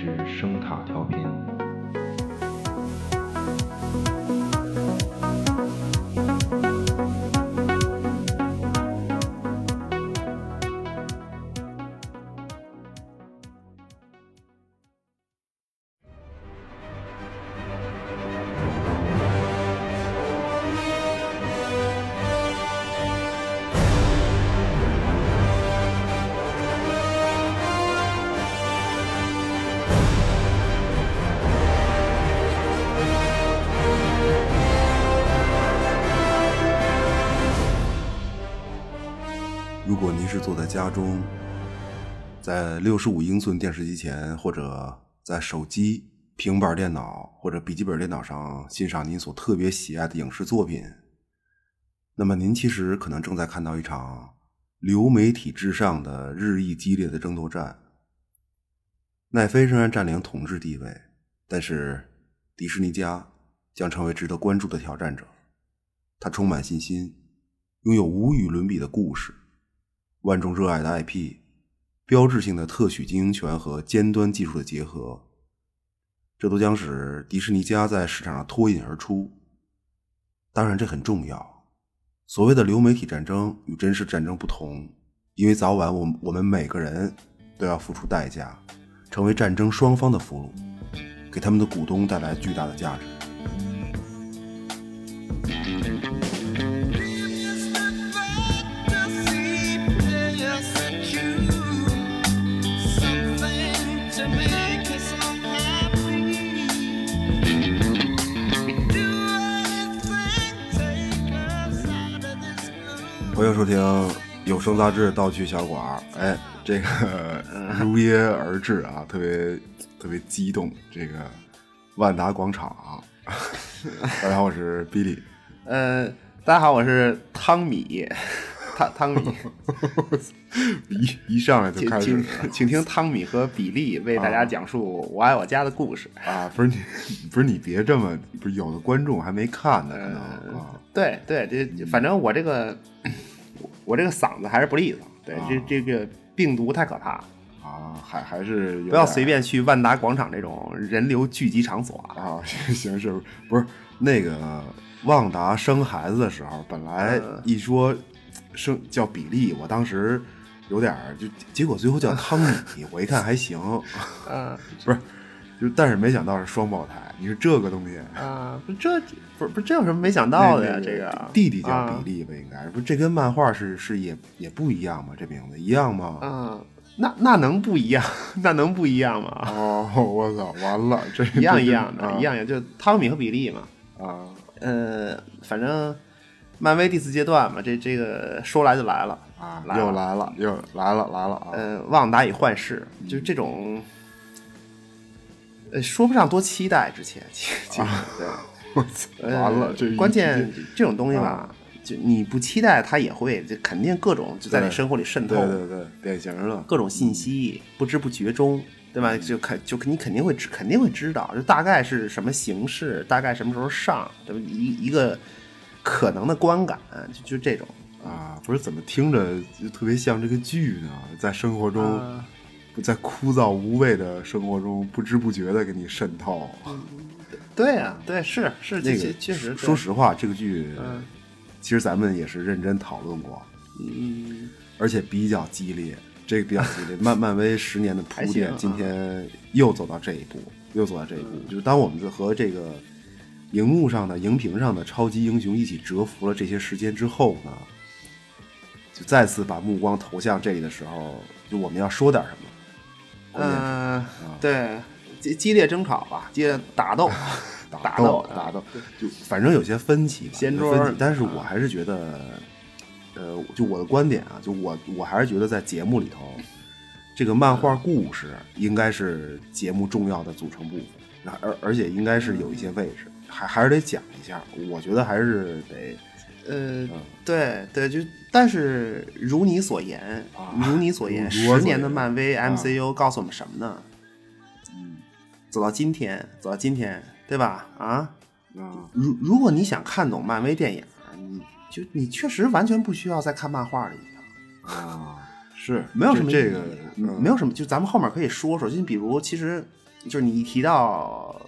是声塔调频。家中，在六十五英寸电视机前，或者在手机、平板电脑或者笔记本电脑上欣赏您所特别喜爱的影视作品，那么您其实可能正在看到一场流媒体之上的日益激烈的争夺战。奈飞仍然占领统治地位，但是迪士尼家将成为值得关注的挑战者。他充满信心，拥有无与伦比的故事。万众热爱的 IP，标志性的特许经营权和尖端技术的结合，这都将使迪士尼家在市场上脱颖而出。当然，这很重要。所谓的流媒体战争与真实战争不同，因为早晚我我们每个人都要付出代价，成为战争双方的俘虏，给他们的股东带来巨大的价值。欢迎收听有声杂志《道具小馆》。哎，这个如约而至啊，特别特别激动。这个万达广场啊，大家好，我是 Billy。呃，大家好，我是汤米，汤汤米，一一上来就开始 请请听汤米和比利为大家讲述我爱我家的故事。啊，不是你，不是你别这么，不是有的观众还没看呢，可能啊，对对，这反正我这个我这个嗓子还是不利索。对，这这个病毒太可怕了，啊，还还是不要随便去万达广场这种人流聚集场所啊。啊，行是不是那个旺达生孩子的时候，本来嗯一说生叫比利，我当时有点儿就，结果最后叫汤米，我一看还行，嗯不是，就但是没想到是双胞胎，你是这个东西，啊，不这不是不是这有什么没想到的呀？这个弟弟叫啊比利吧，应该不是这跟漫画是是也也不一样吗？这名字一样吗？啊，那那能不一样？那能不一样吗？哦，我操，完了，这一样一样的，啊一样一样，就汤米和比利嘛。啊呃，反正漫威第四阶段嘛，这这个说来就来了啊，又来了，又来了，来了啊！呃，旺达与幻视，就是这种，呃，说不上多期待之前，其其实对，我操，呃完了，这一关键这种东西吧啊，就你不期待，它也会，就肯定各种就在你生活里渗透，对对对，典型的。各种信息，不知不觉中，对吧？就肯就你肯定会知肯定会知道，就大概是什么形式，大概什么时候上，对吧？一一个可能的观感，就就这种。啊，不是怎么听着就特别像这个剧呢？在生活中，在枯燥无味的生活中，不知不觉的给你渗透。对呀、对，是是，那个确确实，说实话，这个剧，嗯其实咱们也是认真讨论过，嗯，而且比较激烈。这个比较激烈，漫漫威十年的铺垫，啊今天又走到这一步，又走到这一步。就是当我们和这个荧幕上的、荧屏上的超级英雄一起蛰伏了这些时间之后呢，就再次把目光投向这里的时候，就我们要说点什么。嗯，对，激激烈争吵吧，激烈打斗，打斗斗，打斗，就反正有些分歧吧，掀桌有分歧但是我还是觉得，呃，就我的观点啊，就我我还是觉得在节目里头，这个漫画故事应该是节目重要的组成部分，那而而且应该是有一些位置，还还是得讲一下，我觉得还是得呃，对对，就但是如你所言，啊。如你所言，十年的漫威啊。MCU 告诉我们什么呢？嗯。走到今天，走到今天，对吧？啊，啊。如如果你想看懂漫威电影，你就你确实完全不需要再看漫画了，已经。啊。是没有什么这这个嗯。没有什么，就咱们后面可以说说，就比如其实就是你一提到，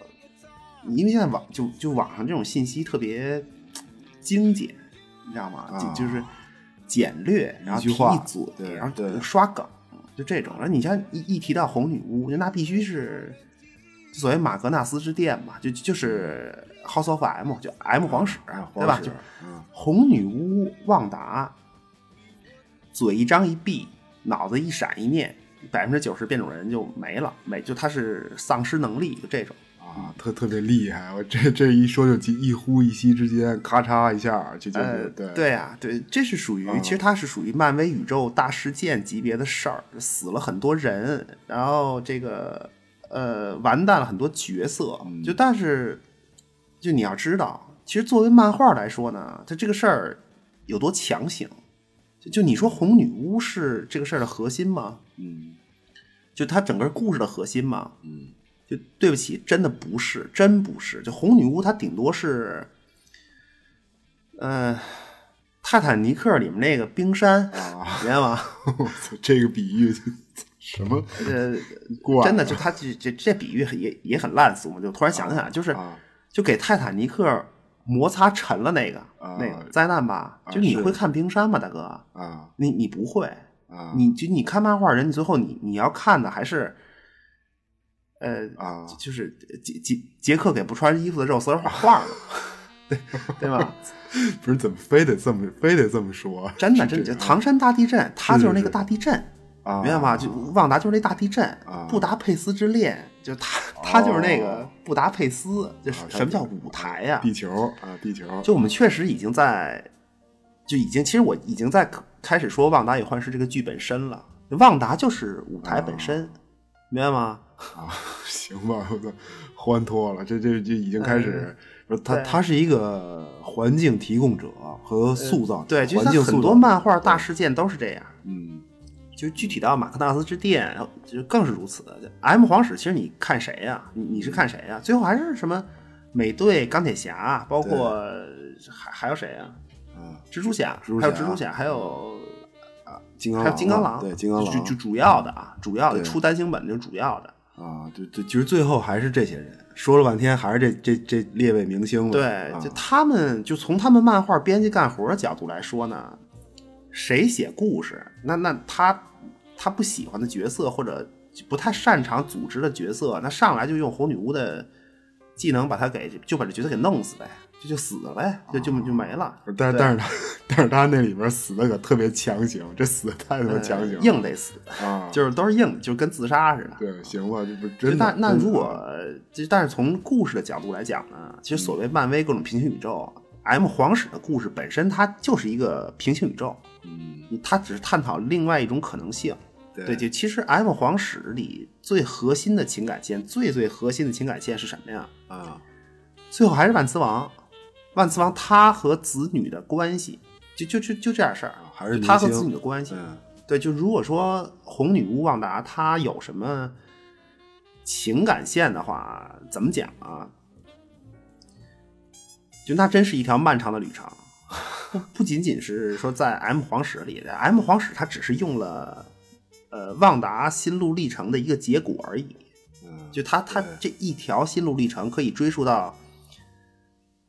因为现在网就就网上这种信息特别精简，你知道吗？啊就就是简略，然后提一句话一嘴，对然后对刷梗，就这种。然后你像一一提到红女巫，那必须是所谓马格纳斯之殿嘛，就就是 House of M，就 M 皇室，啊对吧？就嗯红女巫旺达，嘴一张一闭，脑子一闪一念，百分之九十变种人就没了，没就他是丧失能力，就这种。啊，特特别厉害，我这这一说就一呼一吸之间，咔嚓一下就就对。对啊，对，这是属于，嗯。其实它是属于漫威宇宙大事件级别的事儿，死了很多人，然后这个呃完蛋了很多角色，嗯。就但是就你要知道，其实作为漫画来说呢，它这个事儿有多强行，就就你说红女巫是这个事儿的核心吗？嗯。就它整个故事的核心吗？嗯就对不起，真的不是，真不是。就红女巫，她顶多是，呃，泰坦尼克里面那个冰山，啊，明白吗？我操，这个比喻什么呃，怪真的，就他这这这比喻也也很烂俗嘛。就突然想起来，就是啊就给泰坦尼克摩擦沉了那个啊那个灾难吧。啊就你会看冰山吗，大哥？啊你你不会，啊你就你看漫画人，你最后你你要看的还是，呃啊就是杰杰杰克给不穿衣服的肉丝儿画画嘛，对对吧？不是怎么非得这么非得这么说？真的，真的，就唐山大地震，他就是那个大地震，啊，明白吗？就旺达就是那大地震啊，布达佩斯之恋，就他他就是那个哦布达佩斯，就什么叫舞台呀？地球啊，地球就我们确实已经在，就已经，其实我已经在开始说《旺达与幻视》这个剧本身了。旺达就是舞台本身，明白吗？啊，行吧，我操，欢脱了，这这就已经开始，他他是一个环境提供者和塑造者，对，就是它环境塑造者很多漫画大事件都是这样。嗯就具体到马克纳斯之殿，就更是如此。M 皇室其实你看谁呀、你你是看谁呀、最后还是什么美队、钢铁侠，包括还还有谁呀、啊，蜘蛛侠，蜘蛛侠还有蜘蛛侠，还有金刚狼还有金刚狼，对金刚狼就就主要的啊，主要的出单行本就是主要的。啊，对对，其实最后还是这些人，说了半天还是这这这列位明星了，对，啊就他们就从他们漫画编辑干活的角度来说呢，谁写故事，那那他他不喜欢的角色或者不太擅长组织的角色，那上来就用红女巫的技能把他给就把这角色给弄死呗，就就死了呗，就就就没了。但是但是他但是他那里边死的可特别强行，这死的太他妈强行，呃硬得死，啊，就是都是硬，就跟自杀似的。对，行吧，这不是就真的。那那如果就但是从故事的角度来讲呢，其实所谓漫威各种平行宇宙，M 皇室的故事本身它就是一个平行宇宙，嗯，它只是探讨另外一种可能性。对对，就其实 M 皇室里最核心的情感线，最最核心的情感线是什么呀？啊最后还是万磁王，万磁王他和子女的关系，就就就就这点事儿，还是他和子女的关系。嗯对，就如果说红女巫旺达她有什么情感线的话，怎么讲啊？就那真是一条漫长的旅程，不不仅仅是说在 M 皇室里的 M 皇室，它只是用了呃旺达心路历程的一个结果而已。嗯，就他他这一条心路历程可以追溯到，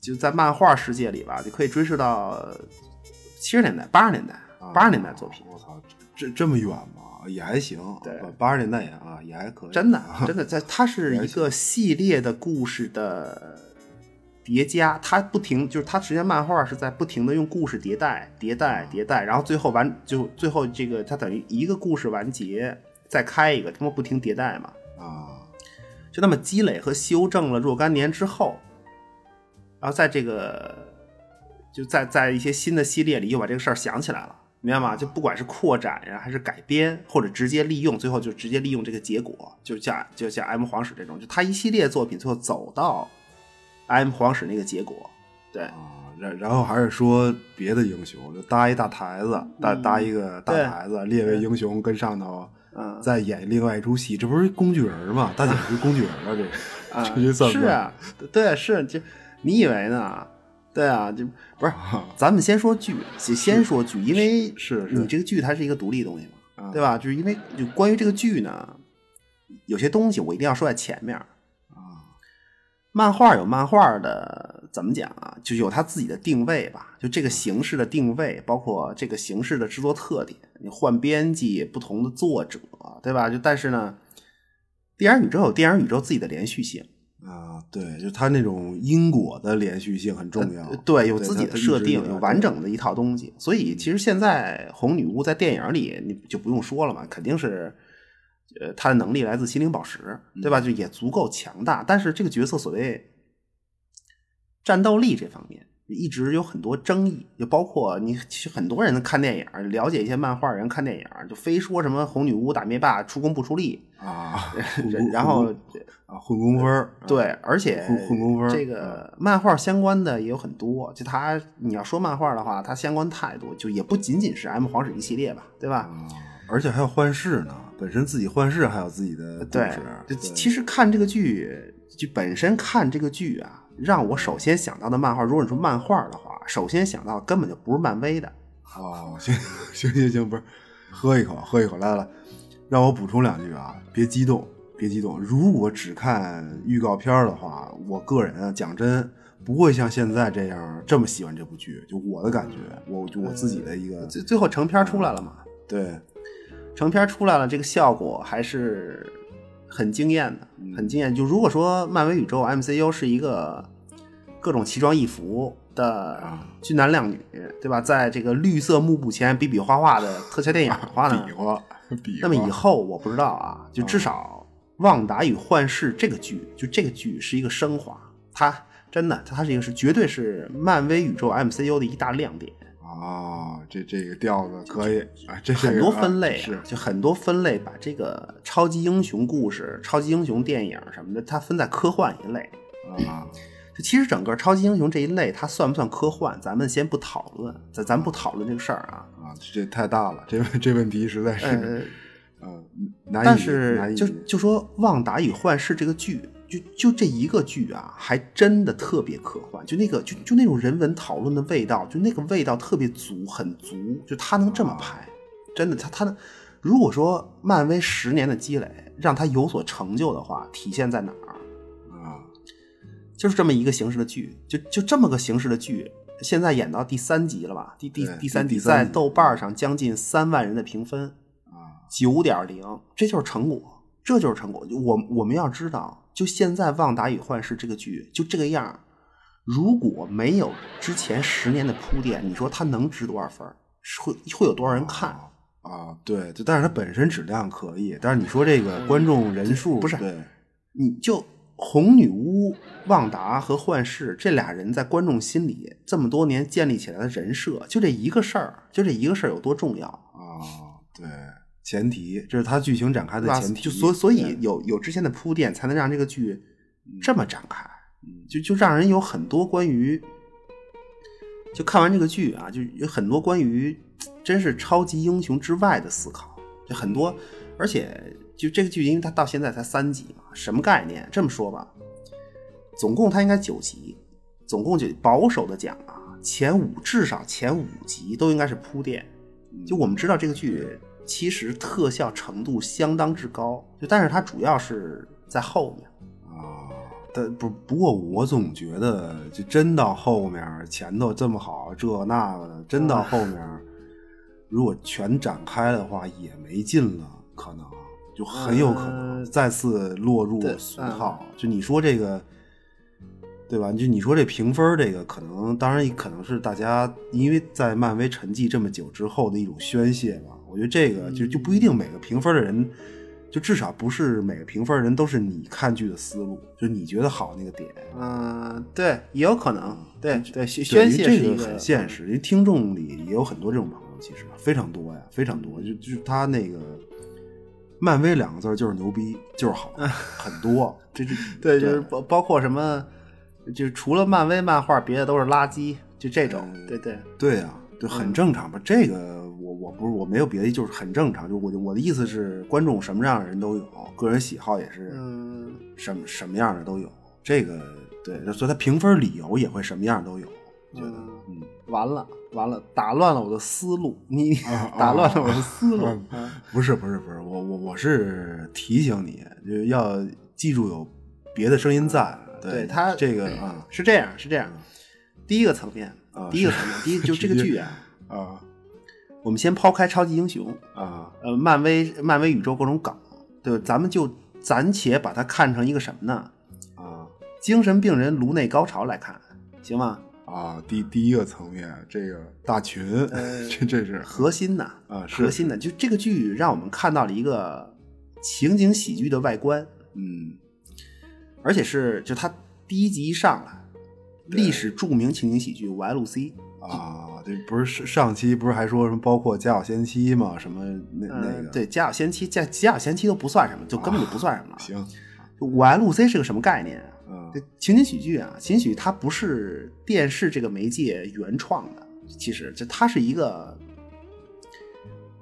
就在漫画世界里吧，就可以追溯到七十年代、八十年代、八十年代作品。我操，这这么远吗？也还行，对八十年代也啊也还可以，真的啊，真的，在它是一个系列的故事的叠加，它不停就是它实际上漫画是在不停的用故事迭代、迭代、迭代，然后最后完就最后这个它等于一个故事完结，再开一个，他们不停迭代嘛，啊，就那么积累和修正了若干年之后，然后在这个就在在一些新的系列里又把这个事儿想起来了。明白吗？就不管是扩展呀，还是改编，或者直接利用，最后就直接利用这个结果，就像就像 M 皇室这种，就他一系列作品最后走到 M 皇室那个结果，对，啊，然然后还是说别的英雄，就搭一大台子，搭搭一个大台子，列位英雄跟上头，嗯再演另外一出戏，这不是工具人吗？大姐是工具人了，这个啊，这 就算不是啊，对，是就你以为呢？对啊，就不是啊咱们先说剧，先先说剧，因为是是你这个剧它是一个独立东西嘛，啊对吧？就是因为就关于这个剧呢，有些东西我一定要说在前面。啊，漫画有漫画的怎么讲啊？就有它自己的定位吧，就这个形式的定位，包括这个形式的制作特点。你换编辑，不同的作者，对吧？就但是呢，电影宇宙有电影宇宙自己的连续性，啊，对，就它那种因果的连续性很重要。呃对，有自己的设定，有完整的一套东西。所以其实现在红女巫在电影里你就不用说了嘛，肯定是。呃，她的能力来自心灵宝石，对吧？就也足够强大。但是这个角色所谓战斗力这方面，一直有很多争议。就包括你，其实很多人看电影，了解一些漫画人看电影，就非说什么红女巫打灭霸出工不出力，啊，然后啊混工分儿，对，而且混混工分儿这个漫画相关的也有很多。就它，你要说漫画的话，它相关太多，就也不仅仅是 M 皇室一系列吧，对吧？啊，而且还有幻视呢，本身自己幻视还有自己的故对事，，就对其实看这个剧，就本身看这个剧啊，让我首先想到的漫画，如果你说漫画的话，首先想到根本就不是漫威的。哦，行行行行，不是，喝一口，喝一口，来来，让我补充两句啊，别激动，别激动。如果只看预告片的话，我个人啊，讲真，不会像现在这样这么喜欢这部剧。就我的感觉，我就我自己的一个最最后成片出来了嘛，对，成片出来了，这个效果还是很惊艳的，很惊艳。就如果说漫威宇宙 MCU 是一个各种奇装异服的俊男靓女，对吧？在这个绿色幕布前比比划划的特效电影的话呢 比，划比划。那么以后我不知道啊，就至少《旺达与幻视》这个剧，就这个剧是一个升华，它真的，它是一个是绝对是漫威宇宙 MCU 的一大亮点。啊，这这个调子可以啊，这很多分类、啊，是就很多分类，把这个超级英雄故事、超级英雄电影什么的，它分在科幻一类。啊，就其实整个超级英雄这一类，它算不算科幻？咱们先不讨论，咱咱不讨论这个事儿啊。啊，这太大了，这这问题实在是，呃，嗯，难以，但是难以就就说《旺达与幻视》这个剧，就就这一个剧啊，还真的特别科幻，就那个就就那种人文讨论的味道，就那个味道特别足，很足，就他能这么拍，真的，他他如果说漫威十年的积累让他有所成就的话，体现在哪儿？啊，就是这么一个形式的剧，就就这么个形式的剧，现在演到第三集了吧？第第第三集第三集在豆瓣上将近三万人的评分，啊，九点零，这就是成果，这就是成果。我我们要知道，就现在《旺达与幻视》这个剧就这个样儿。如果没有之前十年的铺垫，你说它能值多少分会会有多少人看？啊，对，就但是它本身质量可以，但是你说这个观众人数不是对你就红女巫、旺达和幻视这俩人在观众心里这么多年建立起来的人设，就这一个事儿，就这一个事儿有多重要，啊，对，前提这是它剧情展开？的前提，就所所以有有之前的铺垫，才能让这个剧这么展开，嗯就就让人有很多关于，就看完这个剧啊，就有很多关于真是超级英雄之外的思考，就很多，而且就这个剧，因为它到现在才三集嘛，什么概念？这么说吧，总共它应该九集，总共就保守的讲啊，前五至少前五集都应该是铺垫。就我们知道这个剧其实特效程度相当之高，就但是它主要是在后面。啊，但不不过我总觉得，就真到后面前头这么好，这那个的，真到后面，如果全展开的话，也没劲了，可能就很有可能呃再次落入俗套。就你说这个，对吧？就你说这评分这个，可能当然可能是大家因为在漫威沉寂这么久之后的一种宣泄吧。我觉得这个就就不一定每个评分的人。就至少不是每个评分人都是你看剧的思路，就是你觉得好那个点。嗯、对，也有可能，对对，宣泄是一个很现实，因为听众里也有很多这种朋友，其实非常多呀，非常多。就就是他那个漫威两个字就是牛逼，就是好，很多。这这 对，就是包包括什么，就除了漫威漫画，别的都是垃圾，就这种，对对。对呀、对，很正常吧？这个我我不是我没有别的，就是很正常。就我我的意思是，观众什么样的人都有，个人喜好也是嗯，什么什么样的都有。这个对，所以他评分理由也会什么样都有。觉得，嗯，完了完了，打乱了我的思路，你啊 打乱了我的思路。啊不是不是不是，我我我是提醒你，就是要记住有别的声音在。对他这个啊是这样，是这样。第一个层面啊第一个层面，第一就这个剧啊，啊我们先抛开超级英雄，啊呃，漫威漫威宇宙各种梗，对吧？咱们就暂且把它看成一个什么呢？啊精神病人颅内高潮来看，行吗？啊！第第一个层面，这个大群，这这是核心的，啊核心的，就这个剧让我们看到了一个情景喜剧的外观，嗯而且是就它第一集一上来，历史著名情景喜剧 YLC，啊，这不是上上期不是还说什么包括家有仙妻嘛？什么那那个呃对，家有仙妻，家家有仙妻都不算什么，就根本就不算什么了。行就 YLC 是个什么概念啊？嗯这情景喜剧啊，情景喜剧它不是电视这个媒介原创的，其实就它是一个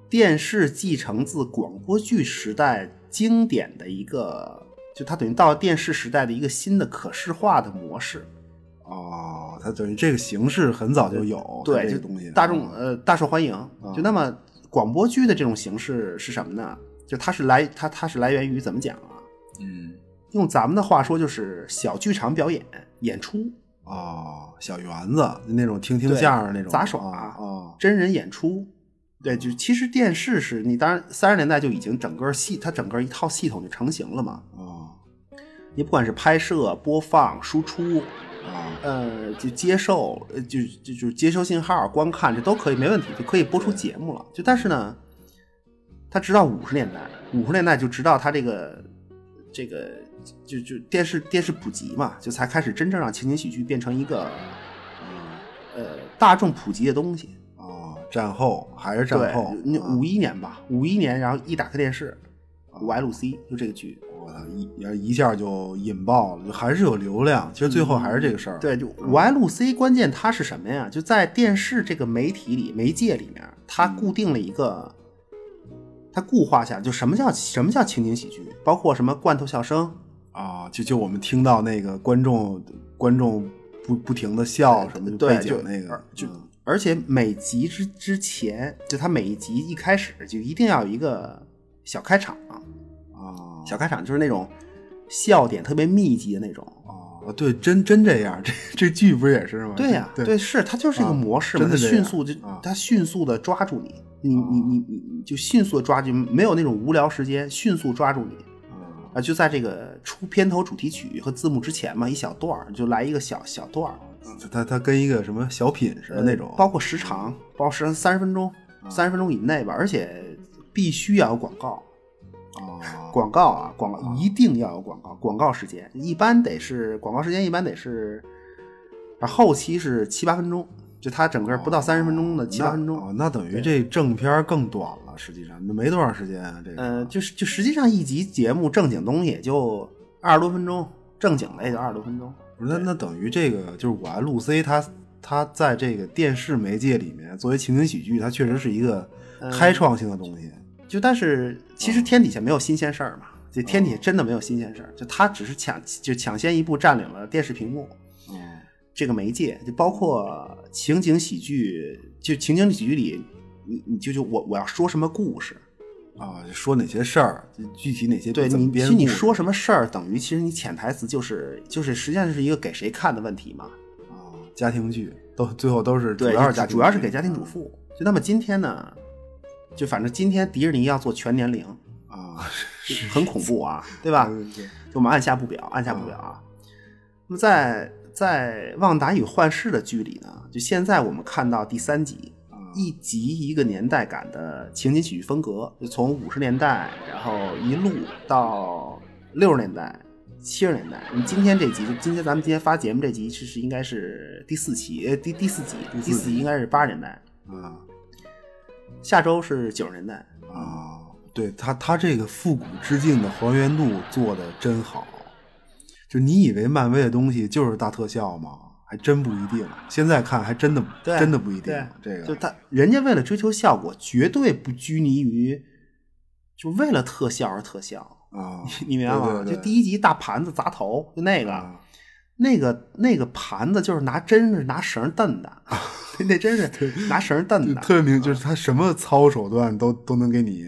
电视继承自广播剧时代经典的一个，就它等于到了电视时代的一个新的可视化的模式。哦，它等于这个形式很早就有，对，就它这个东西大众啊呃大受欢迎。就那么广播剧的这种形式是什么呢？就它是来它它是来源于怎么讲啊？嗯用咱们的话说就是小剧场表演演出。哦，小园子那种听听相声那种杂耍啊啊真人演出。对，就其实电视是你当然三十年代就已经整个系它整个一套系统就成型了嘛。啊你不管是拍摄、播放、输出，啊呃，就接受，呃，就就就接收信号、观看，这都可以没问题，就可以播出节目了。就但是呢，它直到五十年代，五十年代就直到它这个这个就就电视电视普及嘛，就才开始真正让情景喜剧变成一个呃大众普及的东西。啊！战后还是战后五一年吧，五一年，然后一打开电视五 L C 就这个剧，我操一一下就引爆了，就还是有流量。其实最后还是这个事儿。对，就 YLC 关键它是什么呀？就在电视这个媒体里、媒介里面，它固定了一个，它固化下，就什么叫什么叫情景喜剧，包括什么罐头笑声，啊，就就我们听到那个观众观众不不停的笑什么背就景那个，就嗯而且每集之之前，就它每一集一开始就一定要有一个小开场，啊小开场就是那种笑点特别密集的那种。哦，对，真真这样，这这剧不是也是吗？对呀、对是它就是一个啊模式嘛，它真的迅速就啊。它迅速的抓住你，你你你你你就迅速的抓住，没有那种无聊时间，迅速抓住你。啊啊！就在这个出片头主题曲和字幕之前嘛，一小段儿就来一个小小段儿，它它它跟一个什么小品似的那种，呃包括时长，包括时长三十分钟，三十分钟以内吧，而且必须要有广告，啊广告啊，广告一定要有广告，广告时间一般得是广告时间一般得是，啊后期是七八分钟，就它整个不到三十分钟的七八分钟。哦，那等于这正片更短了，实际上没多长时间啊，这个呃，就是就实际上一集节目正经东西也就二十多分钟，正经的也就二十多分钟。不是那那等于这个就是我爱路 C 它它在这个电视媒介里面作为情景喜剧，它确实是一个嗯开创性的东西。就但是其实天底下没有新鲜事儿嘛，这天底下真的没有新鲜事儿，就他只是抢就抢先一步占领了电视屏幕嗯这个媒介，就包括情景喜剧，就情景喜剧里，你你就就我我要说什么故事，啊，说哪些事儿，就具体哪些对你，其实你说什么事儿，等于其实你潜台词就是就是实际上是一个给谁看的问题嘛。啊，家庭剧都最后都是主对，要是家庭主要是给家庭主妇。就那么今天呢，就反正今天迪士尼要做全年龄，啊，就很恐怖啊，对吧？就我们按下不表，按下不表啊。那么在在《旺达与幻视》的剧里呢，就现在我们看到第三集，啊一集一个年代感的情景喜剧风格，就从五十年代，然后一路到六十年代、七十年代。你今天这集，就今天咱们今天发节目这集，其实应该是第四期，呃，第第四集，第四集应该是八十年代，啊下周是九十年代。啊，对他他这个复古致敬的还原度做的真好。就你以为漫威的东西就是大特效吗？还真不一定。现在看还真的对真的不一定。这个就他人家为了追求效果，绝对不拘泥于就为了特效而特效，啊，你明白吗？就第一集大盘子砸头，就那个，啊那个那个盘子就是拿针是拿绳蹬的，那真是拿绳蹬就的，特别明，就是他什么操手段都都能给你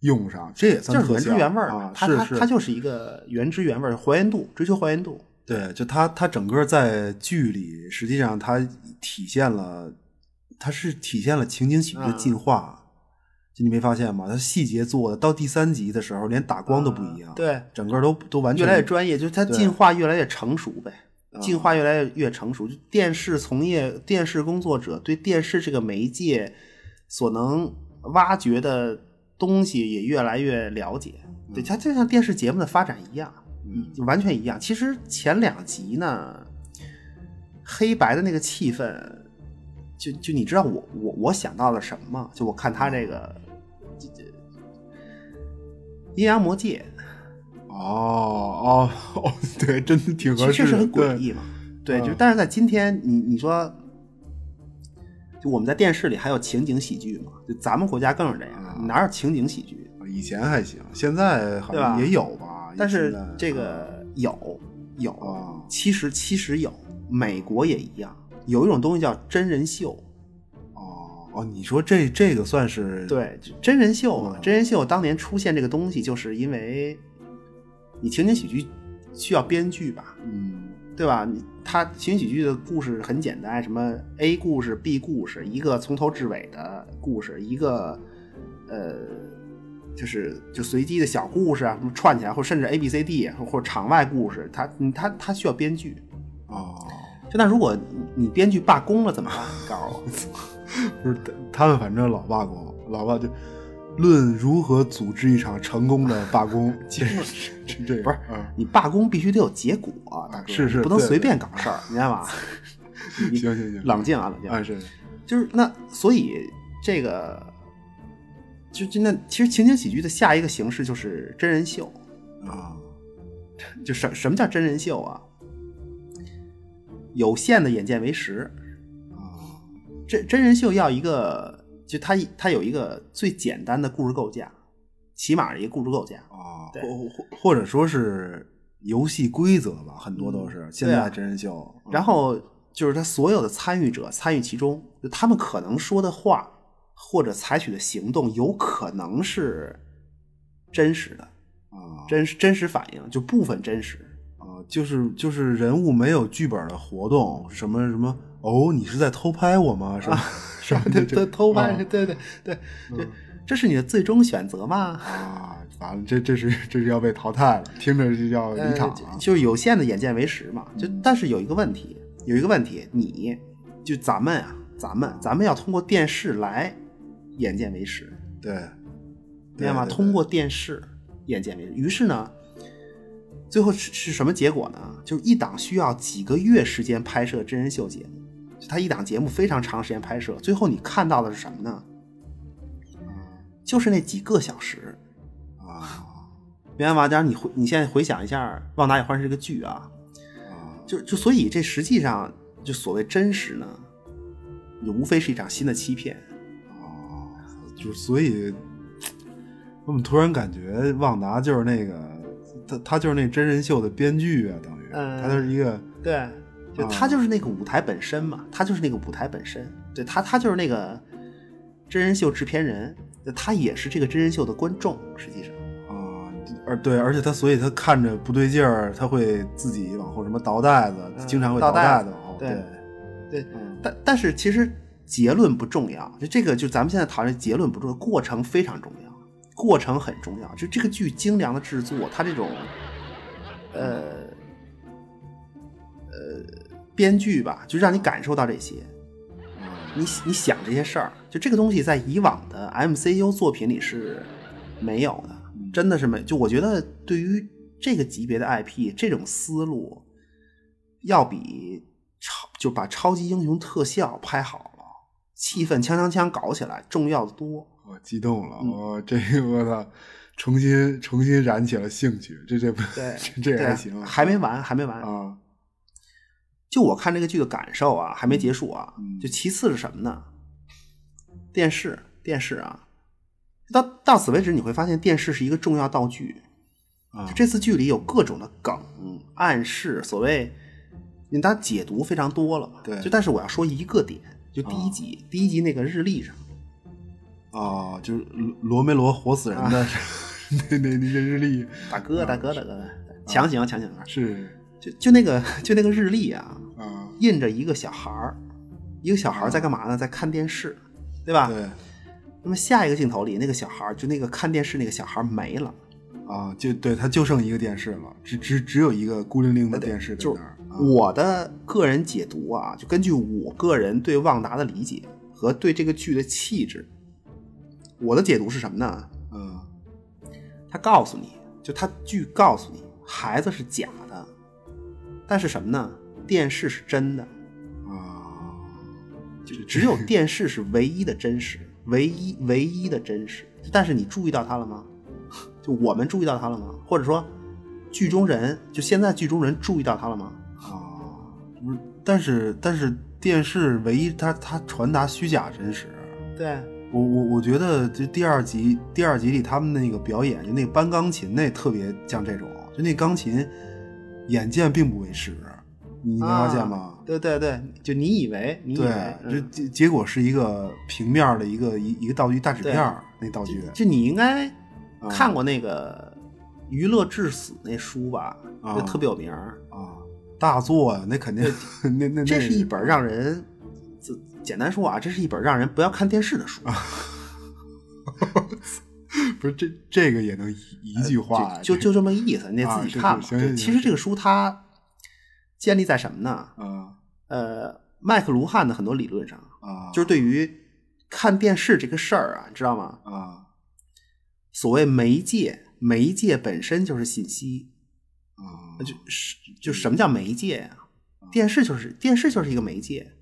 用上，这也算就是原汁原味儿的啊。它它是是，它就是一个原汁原味儿，还原度，追求还原度。对，就他他整个在剧里，实际上他体现了，他是体现了情景喜剧的进化。就你没发现吗？他细节做的，到第三集的时候，连打光都不一样。对，整个都都完全越来越专业，就是它进化越来越成熟呗，啊进化越来越越成熟。就电视从业、电视工作者对电视这个媒介所能挖掘的东西也越来越了解。嗯对，它就像电视节目的发展一样，就完全一样。其实前两集呢，黑白的那个气氛，就就你知道我我我想到了什么吗？就我看他这个这这阴阳魔界。哦哦哦，对，真的挺合适的，确实很诡异嘛。对，嗯就但是在今天，你你说，就我们在电视里还有情景喜剧嘛？就咱们国家更是这样，嗯哪有情景喜剧？以前还行，现在好像也有吧。但是这个有有啊，其实其实有，美国也一样，有一种东西叫真人秀。哦哦，你说这这个算是对，真人秀嘛，嗯真人秀当年出现这个东西，就是因为你情景喜剧需要编剧吧，嗯对吧？你它情景喜剧的故事很简单，什么 A 故事、B 故事，一个从头至尾的故事，一个呃，就是就随机的小故事啊，什么串起来，或者甚至 A、B、C、D 或者场外故事，它你它它需要编剧。哦，就那如果你你编剧罢工了怎么办？你告诉我。不是他们反正老罢工，老罢就论如何组织一场成功的罢工，其实是是这个不是嗯你罢工必须得有结果、大哥，是是不能随便搞事儿，明白吗？你行行行冷静啊，冷静。啊是就是那，所以这个就就那其实情景喜剧的下一个形式就是真人秀。啊就什什么叫真人秀啊？有限的眼见为实。啊真真人秀要一个，就它它有一个最简单的故事构架，起码是一个故事构架。啊，对或或或者说是游戏规则吧，很多都是现在真人秀，然后就是他所有的参与者参与其中，就他们可能说的话或者采取的行动，有可能是真实的，啊真实真实反应，就部分真实。啊，就是就是人物没有剧本的活动，什么什么哦，你是在偷拍我吗？是吧？是吧对对，偷拍，啊对对对，这这是你的最终选择吗？啊，完了，这这是这是要被淘汰了，听着就要离场。就是有限的眼见为实嘛。就但是有一个问题，有一个问题，你就咱们啊，咱们咱们要通过电视来眼见为实，对，明白吗？对对通过电视眼见为实。于是呢，最后是是什么结果呢？就是一档需要几个月时间拍摄真人秀节目，就他一档节目非常长时间拍摄，最后你看到的是什么呢？就是那几个小时，啊明白吗？当然你回你现在回想一下《旺达与幻视》这个剧啊，啊就就所以这实际上就所谓真实呢，就无非是一场新的欺骗。啊，就是所以，我们突然感觉旺达就是那个他他就是那真人秀的编剧啊，等于嗯他就是一个对，就啊他就是那个舞台本身嘛，他就是那个舞台本身，对他他就是那个真人秀制片人，他也是这个真人秀的观众，实际上。啊，而对，而且他所以他看着不对劲儿，他会自己往后什么倒带子，嗯经常会倒带子往后，对对，对，嗯但但是其实结论不重要，就这个就咱们现在讨论结论不重要，过程非常重要，过程很重要。就这个剧精良的制作，它这种呃呃编剧吧，就让你感受到这些。你你想这些事儿，就这个东西在以往的 MCU 作品里是没有的，真的是没。就我觉得对于这个级别的 IP，这种思路要比超就把超级英雄特效拍好了，气氛枪枪枪搞起来重要的多。我激动了，嗯我这个我操，重新重新燃起了兴趣，这这不对这 这对还行啊，还没完，还没完。啊就我看这个剧的感受啊，还没结束啊。嗯就其次是什么呢？电视，电视啊，到到此为止，你会发现电视是一个重要道具。啊这次剧里有各种的梗、暗示，所谓你当然解读非常多了。对就但是我要说一个点，就第一集，第一集那个日历上，啊，就是罗罗梅罗活死人的、啊那那那个日历大哥大哥大哥，强行强行啊，是就就那个就那个日历啊，啊，印着一个小孩儿，一个小孩儿在干嘛呢？在看电视，对吧？对那么下一个镜头里，那个小孩儿就那个看电视那个小孩儿没了，啊，就对他就剩一个电视了，只只只有一个孤零零的电视在就是那儿。啊我的个人解读啊，就根据我个人对旺达的理解和对这个剧的气质，我的解读是什么呢？嗯他告诉你就他剧告诉你，孩子是假的，但是什么呢？电视是真的，啊，就只有电视是唯一的真实，唯一唯一的真实。但是你注意到它了吗？就我们注意到它了吗？或者说，剧中人就现在剧中人注意到它了吗？啊，不是，但是但是电视唯一它它传达虚假真实。对，我我我觉得就第二集第二集里他们那个表演，就那个搬钢琴那特别像这种，就那钢琴眼见并不为实，你能发现吗？啊对对对，就你以为你以为，对，嗯这结结果是一个平面的一个一一个道具大纸片儿，那道具就你应该啊看过那个《娱乐至死》那书吧？啊就特别有名儿。啊，大作呀，那肯定那那 那这是一本让人，这简单说啊，这是一本让人不要看电视的书。不是这这个也能一一句话就就就这么意思，你得自己看吧。是行行行其实这个书它建立在什么呢？啊。呃，麦克卢汉的很多理论上，啊，就是对于看电视这个事儿啊，你知道吗？啊。所谓媒介，媒介本身就是信息，啊。就是就什么叫媒介呀、电视就是电视就是一个媒介。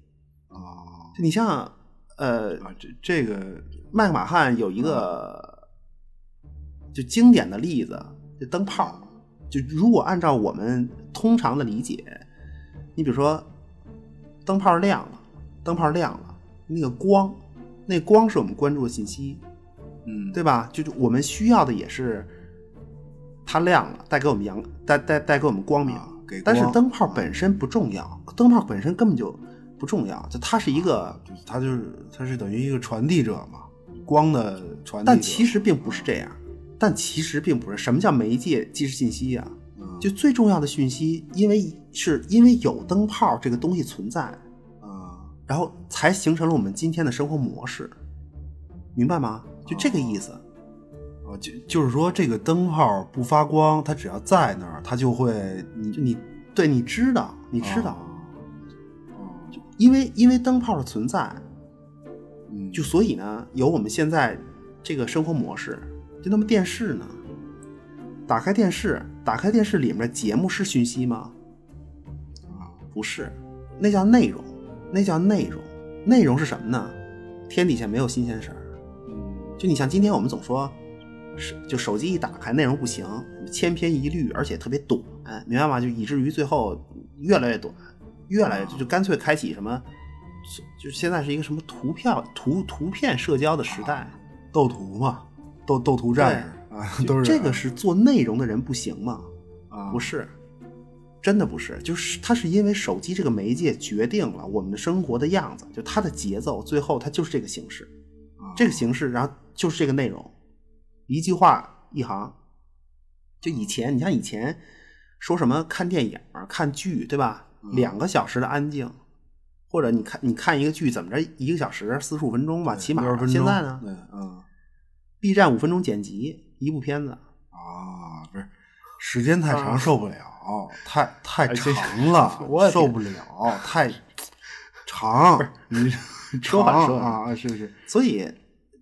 啊。就你像呃，啊这这个麦克马汉有一个就经典的例子，就灯泡。就如果按照我们通常的理解，你比如说灯泡亮了，灯泡亮了，那个光，那光是我们关注的信息，嗯对吧？就是我们需要的也是它亮了，带给我们阳，带带带给我们光明。但是灯泡本身不重要，灯泡本身根本就不重要，就它是一个，就是它就是它是等于一个传递者嘛，光的传递者。但其实并不是这样，但其实并不是。什么叫媒介即是信息啊？嗯就最重要的讯息，因为是因为有灯泡这个东西存在，啊然后才形成了我们今天的生活模式，明白吗？就这个意思。啊就就是说这个灯泡不发光，它只要在那儿，它就会你就你对你知道，你知道，哦因为因为灯泡的存在，嗯就所以呢，有我们现在这个生活模式。就那么电视呢，打开电视，打开电视里面节目是讯息吗？啊不是，那叫内容，那叫内容。内容是什么呢？天底下没有新鲜事儿。就你像今天我们总说，是就手机一打开内容不行，千篇一律，而且特别短，明白吗？就以至于最后越来越短，越来越就干脆开启什么，就现在是一个什么图片图图片社交的时代。斗图嘛，斗斗图战士 啊，都是这个是做内容的人不行吗？啊不是，真的不是，就是它是因为手机这个媒介决定了我们的生活的样子，就它的节奏，最后它就是这个形式，啊这个形式，然后就是这个内容，一句话一行。就以前，你像以前说什么看电影、看剧，对吧？两个小时的安静，或者你看你看一个剧怎么着，一个小时四十五分钟吧，起码60分钟现在呢对嗯，B 站五分钟剪辑一部片子，啊不是时间太长啊受不了，太太长了我的天受不了，太 长，你说吧说吧。啊是不是？所以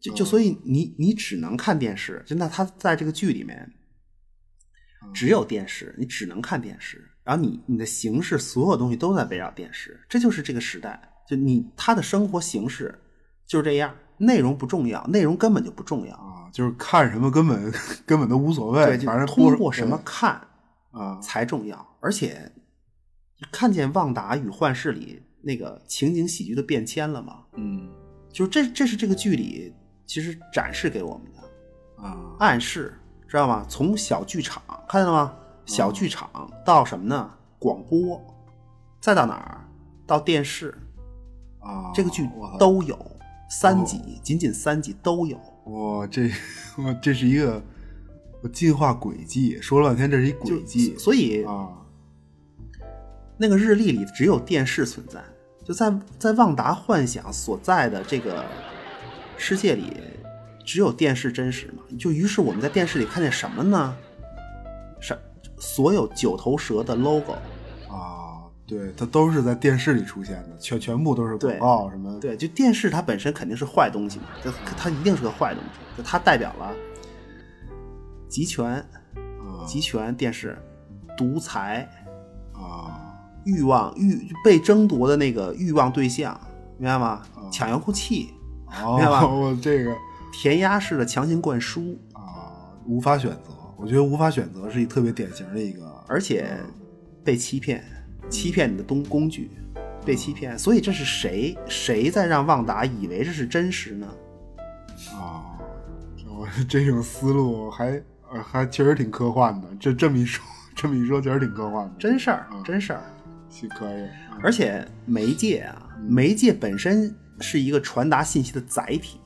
就就所以你你只能看电视，就那他在这个剧里面只有电视，你只能看电视，然后你你的形式所有东西都在围绕电视，这就是这个时代，就你他的生活形式就是这样，内容不重要，内容根本就不重要，啊，就是看什么根本根本都无所谓，反正通过什么看啊才重要，而且看见《旺达与幻视》里那个情景喜剧的变迁了吗？嗯就是这这是这个剧里其实展示给我们的。啊暗示，知道吗？从小剧场看见了吗？小剧场到什么呢？广播，再到哪儿？到电视，啊，这个剧都有三集，仅仅三集都有。哇，这我这是一个我进化轨迹，说了半天这是一轨迹所以啊那个日历里只有电视存在，就在在旺达幻想所在的这个世界里，只有电视真实嘛。就于是我们在电视里看见什么呢？是所有九头蛇的 logo，啊，对，它都是在电视里出现的，全全部都是广告什么，对，就电视它本身肯定是坏东西嘛，它它一定是个坏东西，就它代表了集权、啊集权电视、独裁、啊欲望、欲被争夺的那个欲望对象，明白吗？抢遥控器、明白吧哦，我这个填鸭式的强行灌输，啊无法选择，我觉得无法选择是一特别典型的一个，而且被欺骗，欺骗你的东工具，被欺骗。所以这是谁谁在让旺达以为这是真实呢？啊，我这种思路还呃还确实挺科幻的，这这么一说，这么一说确实挺科幻的，真事儿嗯，真事儿。是可以，而且媒介啊，媒介本身是一个传达信息的载体，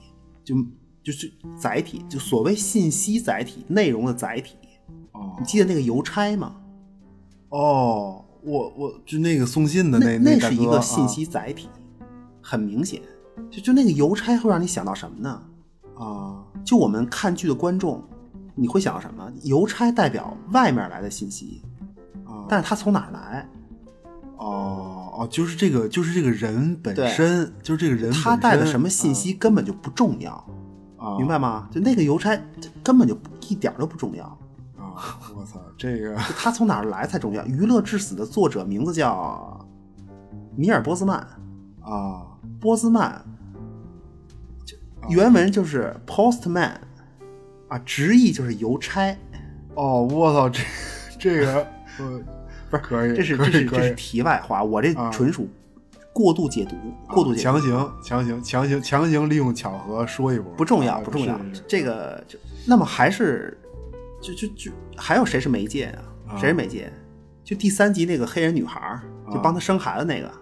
就就是载体，就所谓信息载体、内容的载体。哦你记得那个邮差吗？哦，我我就那个送信的那那是一个信息载体，很明显。就就那个邮差会让你想到什么呢？啊就我们看剧的观众，你会想到什么？邮差代表外面来的信息，啊，但是他从哪儿来？哦哦，就是这个，就是这个人本身，就是这个人他带的什么信息根本就不重要，啊，明白吗？就那个邮差根本就不一点都不重要，啊？我操，这个他从哪儿来才重要。《娱乐至死》的作者名字叫米尔波兹曼，啊波兹曼，就原文就是 postman，啊，直译就是邮差。哦，我操，这这个 呃不是可以，这是这是这是题外话，我这啊纯属过度解读，过度解读，强行强行强行强行利用巧合说一波，不重要，啊不重要。这个就那么还是就就就还有谁是媒介啊？啊谁是媒介？就第三集那个黑人女孩儿，就帮她生孩子那个，啊，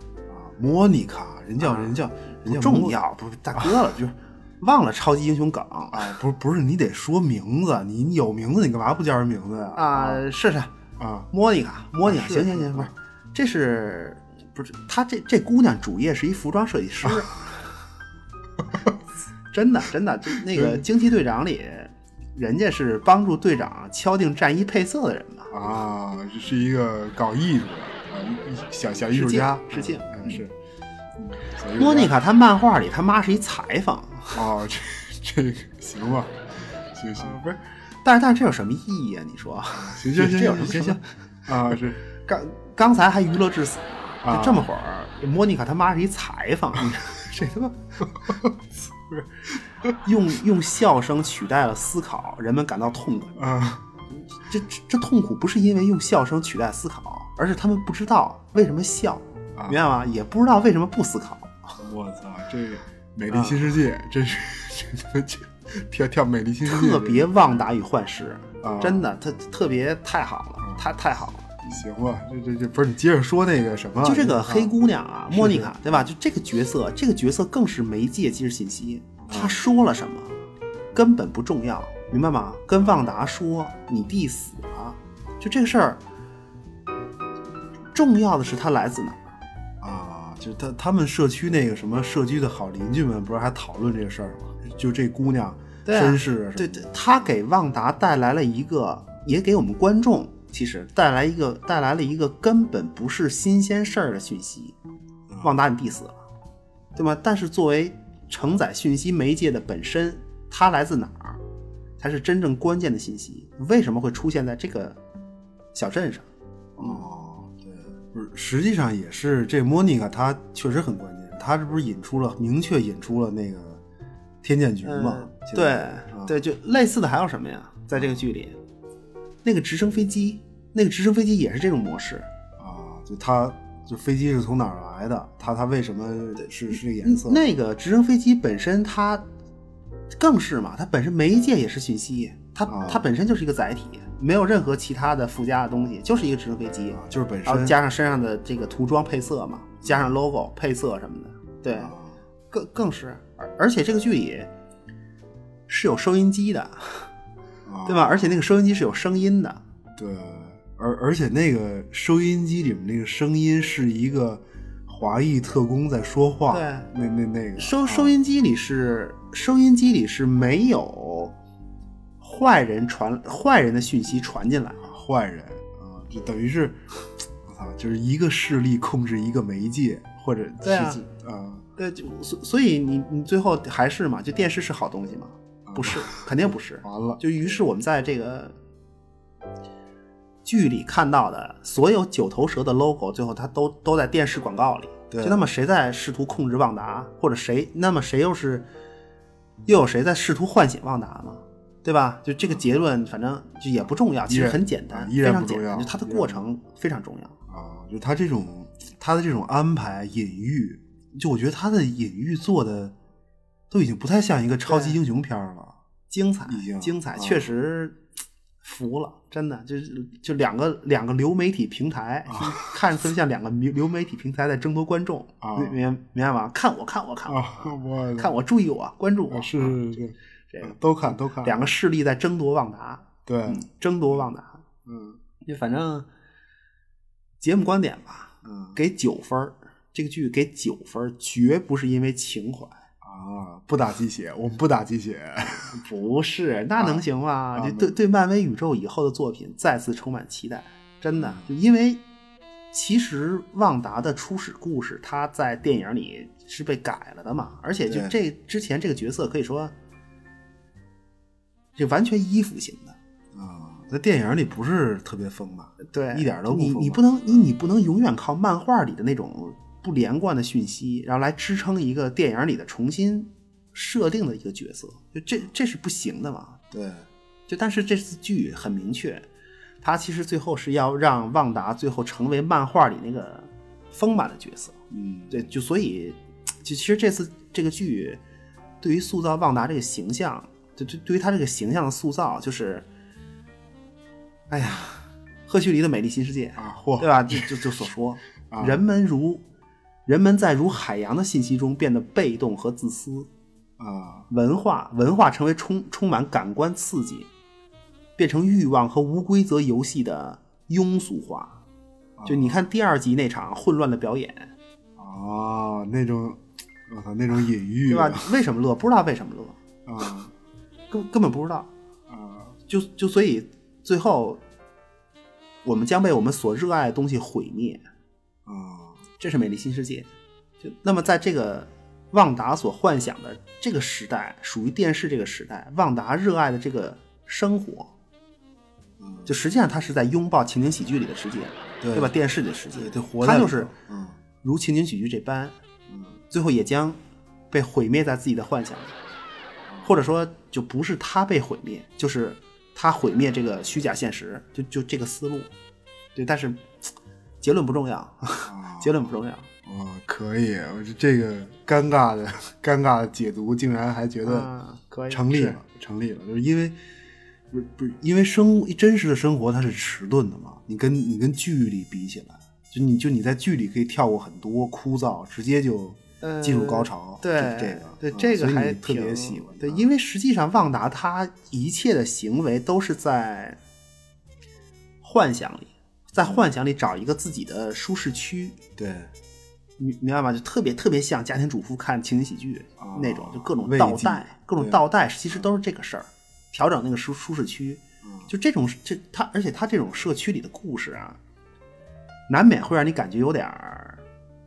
莫妮卡，人叫人叫人不叫重要，不是大哥了，就是忘了超级英雄梗啊，不是不是，你得说名字，你你有名字，你干嘛不叫人名字呀？啊，是是，啊莫妮卡，莫妮卡，行行行，不是，这是不是她这这姑娘主业是一服装设计师，真的真的，就那个惊奇队长里，人家是帮助队长敲定战衣配色的人吧。啊，这是一个搞艺术的小小艺术家，致敬嗯嗯是。莫妮卡她漫画里他妈是一裁缝，哦，这这个行吧，行行不是，但是但是这有什么意义啊？你说，行行行这有什么行行啊，是刚刚才还娱乐至死，啊就这么会儿，莫妮卡他妈是一裁缝，你说这他妈不 是用用笑声取代了思考，人们感到痛苦。啊这这这痛苦不是因为用笑声取代思考，而是他们不知道为什么笑，啊明白吗？也不知道为什么不思考。我操，这个美丽新世界，这是这他妈这跳跳美丽新世界，特别旺达与幻视，啊真的，他特别太好了，太太好了。行吧？这这这不是你接着说那个什么？就这个啊黑姑娘啊，莫妮卡，对吧？就这个角色，这个角色更是媒介即是信息。她说了什么，根本不重要，明白吗？跟旺达说你弟死了，就这个事儿，重要的是他来自哪儿。啊，就他他们社区那个什么社区的好邻居们，不是还讨论这个事儿吗？就这姑娘身世啊对对，他给旺达带来了一个，也给我们观众其实带来一个带来了一个根本不是新鲜事儿的讯息。旺达，你弟死了，对吗？但是作为承载讯息媒介的本身，它来自哪儿，才是真正关键的信息。为什么会出现在这个小镇上？哦，对，不是，实际上也是这莫妮卡她确实很关键，她这不是引出了明确引出了那个天剑局嘛？嗯对对，就类似的还有什么呀？在这个剧里，那个直升飞机，那个直升飞机也是这种模式。啊，就她就飞机是从哪儿来的？它它为什么是是这个颜色？那个直升飞机本身它更是嘛，它本身媒介也是讯息，它、啊它本身就是一个载体，没有任何其他的附加的东西，就是一个直升飞机，啊就是本然后身加上身上的这个涂装配色嘛，加上 logo 配色什么的，对，啊更更是，而而且这个剧里是有收音机的，啊对吧？而且那个收音机是有声音的，对，而而且那个收音机里面那个声音是一个华裔特工在说话，对那那那个收啊收音机里是收音机里是没有坏人传坏人的讯息传进来，坏人啊，就等于是我操，就是一个势力控制一个媒介，或者对啊啊对，就所所以你你最后还是嘛，就电视是好东西吗？不是，肯定不是。完了，就于是我们在这个剧里看到的所有九头蛇的 logo，最后它都都在电视广告里。对就那么谁在试图控制旺达，或者谁那么谁又是又有谁在试图唤醒旺达呢？对吧？就这个结论，反正就也不重要，其实很简单，啊依然非常简单，不重要就它的过程非常重要。啊，就他这种他的这种安排隐喻，就我觉得他的隐喻做的都已经不太像一个超级英雄片儿了。精彩已经，精彩，啊确实服了，真的就是就两个两个流媒体平台，看着特别像两个流流媒体平台在争夺观众，啊明明明白吗？看我，看我，看我，看我，注意我，关注我，啊是啊是是，这个都看都看两个势力在争夺旺达，对，嗯，争夺旺达，嗯就反正节目观点吧，嗯给九分这个剧给九分绝不是因为情怀。啊，不打鸡血，我们不打鸡血，不是，那能行吗？啊就对对漫威宇宙以后的作品再次充满期待，真的，就因为其实旺达的初始故事，他在电影里是被改了的嘛，而且就这之前这个角色可以说，这完全依附型的，啊，在电影里不是特别丰满，对，一点都不你你不能你你不能永远靠漫画里的那种不连贯的讯息，然后来支撑一个电影里的重新设定的一个角色，就这这是不行的嘛。对，就但是这次剧很明确，他其实最后是要让旺达最后成为漫画里那个丰满的角色。嗯，对，就所以就其实这次这个剧对于塑造旺达这个形象，就对对于他这个形象的塑造，就是，哎呀，赫胥黎的美丽新世界啊，嚯对吧？就就就所说，啊人们如人们在如海洋的信息中变得被动和自私，啊，文化文化成为充充满感官刺激，变成欲望和无规则游戏的庸俗化。就你看第二集那场混乱的表演，啊，那种，我操，那种隐喻，对吧？为什么乐？不知道为什么乐，啊根根本不知道。啊，就就所以最后，我们将被我们所热爱的东西毁灭。啊，这是美丽新世界。就那么在这个旺达所幻想的这个时代，属于电视这个时代，旺达热爱的这个生活，嗯就实际上他是在拥抱情景喜剧里的世界，对吧？电视里的世界，他就是嗯如情景喜剧这般，嗯最后也将被毁灭在自己的幻想里，或者说就不是他被毁灭，就是他毁灭这个虚假现实，就就这个思路。对，但是结论不重要，啊，结论不重要。哦，可以，我这这个尴尬的尴尬的解读，竟然还觉得成立了，成立了，就是因为不是不是因为生真实的生活它是迟钝的嘛，你跟你跟剧里比起来，就你就你在剧里可以跳过很多枯燥，直接就进入高潮，对就是这个，对嗯这个还你特别挺喜欢，对，因为实际上旺达他一切的行为都是在幻想里，在幻想里找一个自己的舒适区，对明明白吗？就特别特别像家庭主妇看情景喜剧啊那种，就各种倒带，各种倒带，其实都是这个事儿，调整那个舒舒适区。嗯就这种这他，而且他这种社区里的故事啊，难免会让你感觉有点儿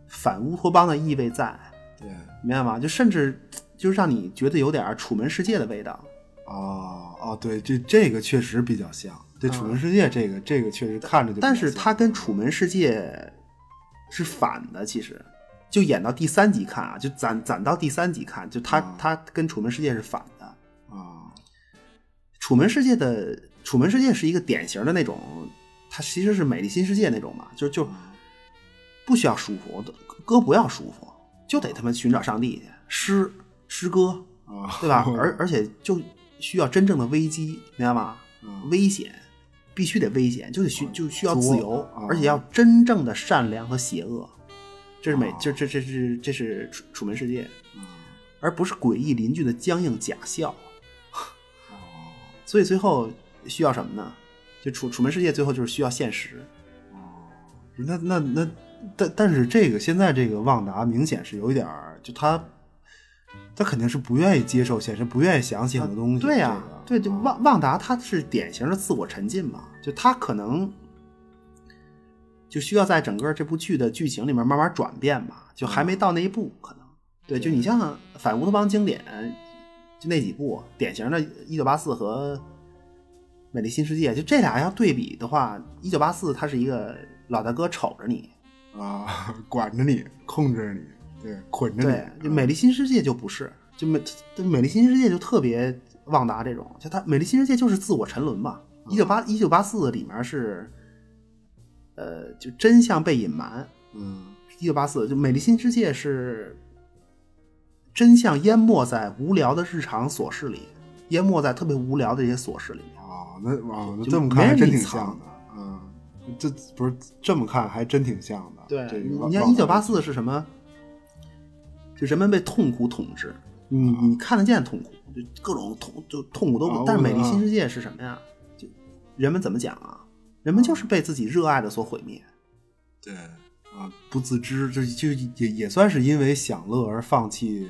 反乌托邦的意味在，对明白吗？就甚至就是让你觉得有点儿楚门世界的味道。哦哦，对，这这个确实比较像，对《楚门世界》这个这个确实看着就但是它跟楚门世界是反的，其实就演到第三集看啊，就攒攒到第三集看，就它啊它跟楚门世界是反的。啊楚门世界的楚门世界是一个典型的那种，它其实是美丽新世界那种嘛，就就不需要舒服，歌不要舒服，就得他妈寻找上帝去，诗诗歌，啊，对吧？而而且就需要真正的危机，明白吗？嗯危险，必须得危险，就得需就需要自由，而且要真正的善良和邪恶。这是美，啊这这这是这是楚楚门世界，嗯而不是诡异邻居的僵硬假笑。哦所以最后需要什么呢？就楚楚门世界最后就是需要现实。那那那，但但是这个现在这个旺达明显是有一点儿，就他他肯定是不愿意接受现实，不愿意想起很多东西。对呀、这个对，就旺旺达他是典型的自我沉浸嘛，就他可能就需要在整个这部剧的剧情里面慢慢转变吧，就还没到那一步，可能。对，就你像《反乌托邦》经典，就那几部典型的《一九八四》和《美丽新世界》，就这俩要对比的话，《一九八四》它是一个老大哥瞅着你，啊，管着你，控制着你，对，捆着你。对，就《美丽新世界》就不是，就美就《美丽新世界》就特别旺达这种，就它《美丽新世界》就是自我沉沦嘛。一九八一九八四里面是，呃，就真相被隐瞒。嗯一九八四就《美丽新世界》是真相淹没在无聊的日常琐事里，淹没在特别无聊的这些琐事里面。啊，那哇，那这么看还真挺像的。嗯，这不是这么看还真挺像的。对，你个旺旺达你看一九八四是什么？就人们被痛苦统治，你你看得见痛苦，就各种痛就痛苦都但是《美丽新世界》是什么呀？就人们怎么讲啊？人们就是被自己热爱的所毁灭。对啊，不自知，就就也也算是因为享乐而放弃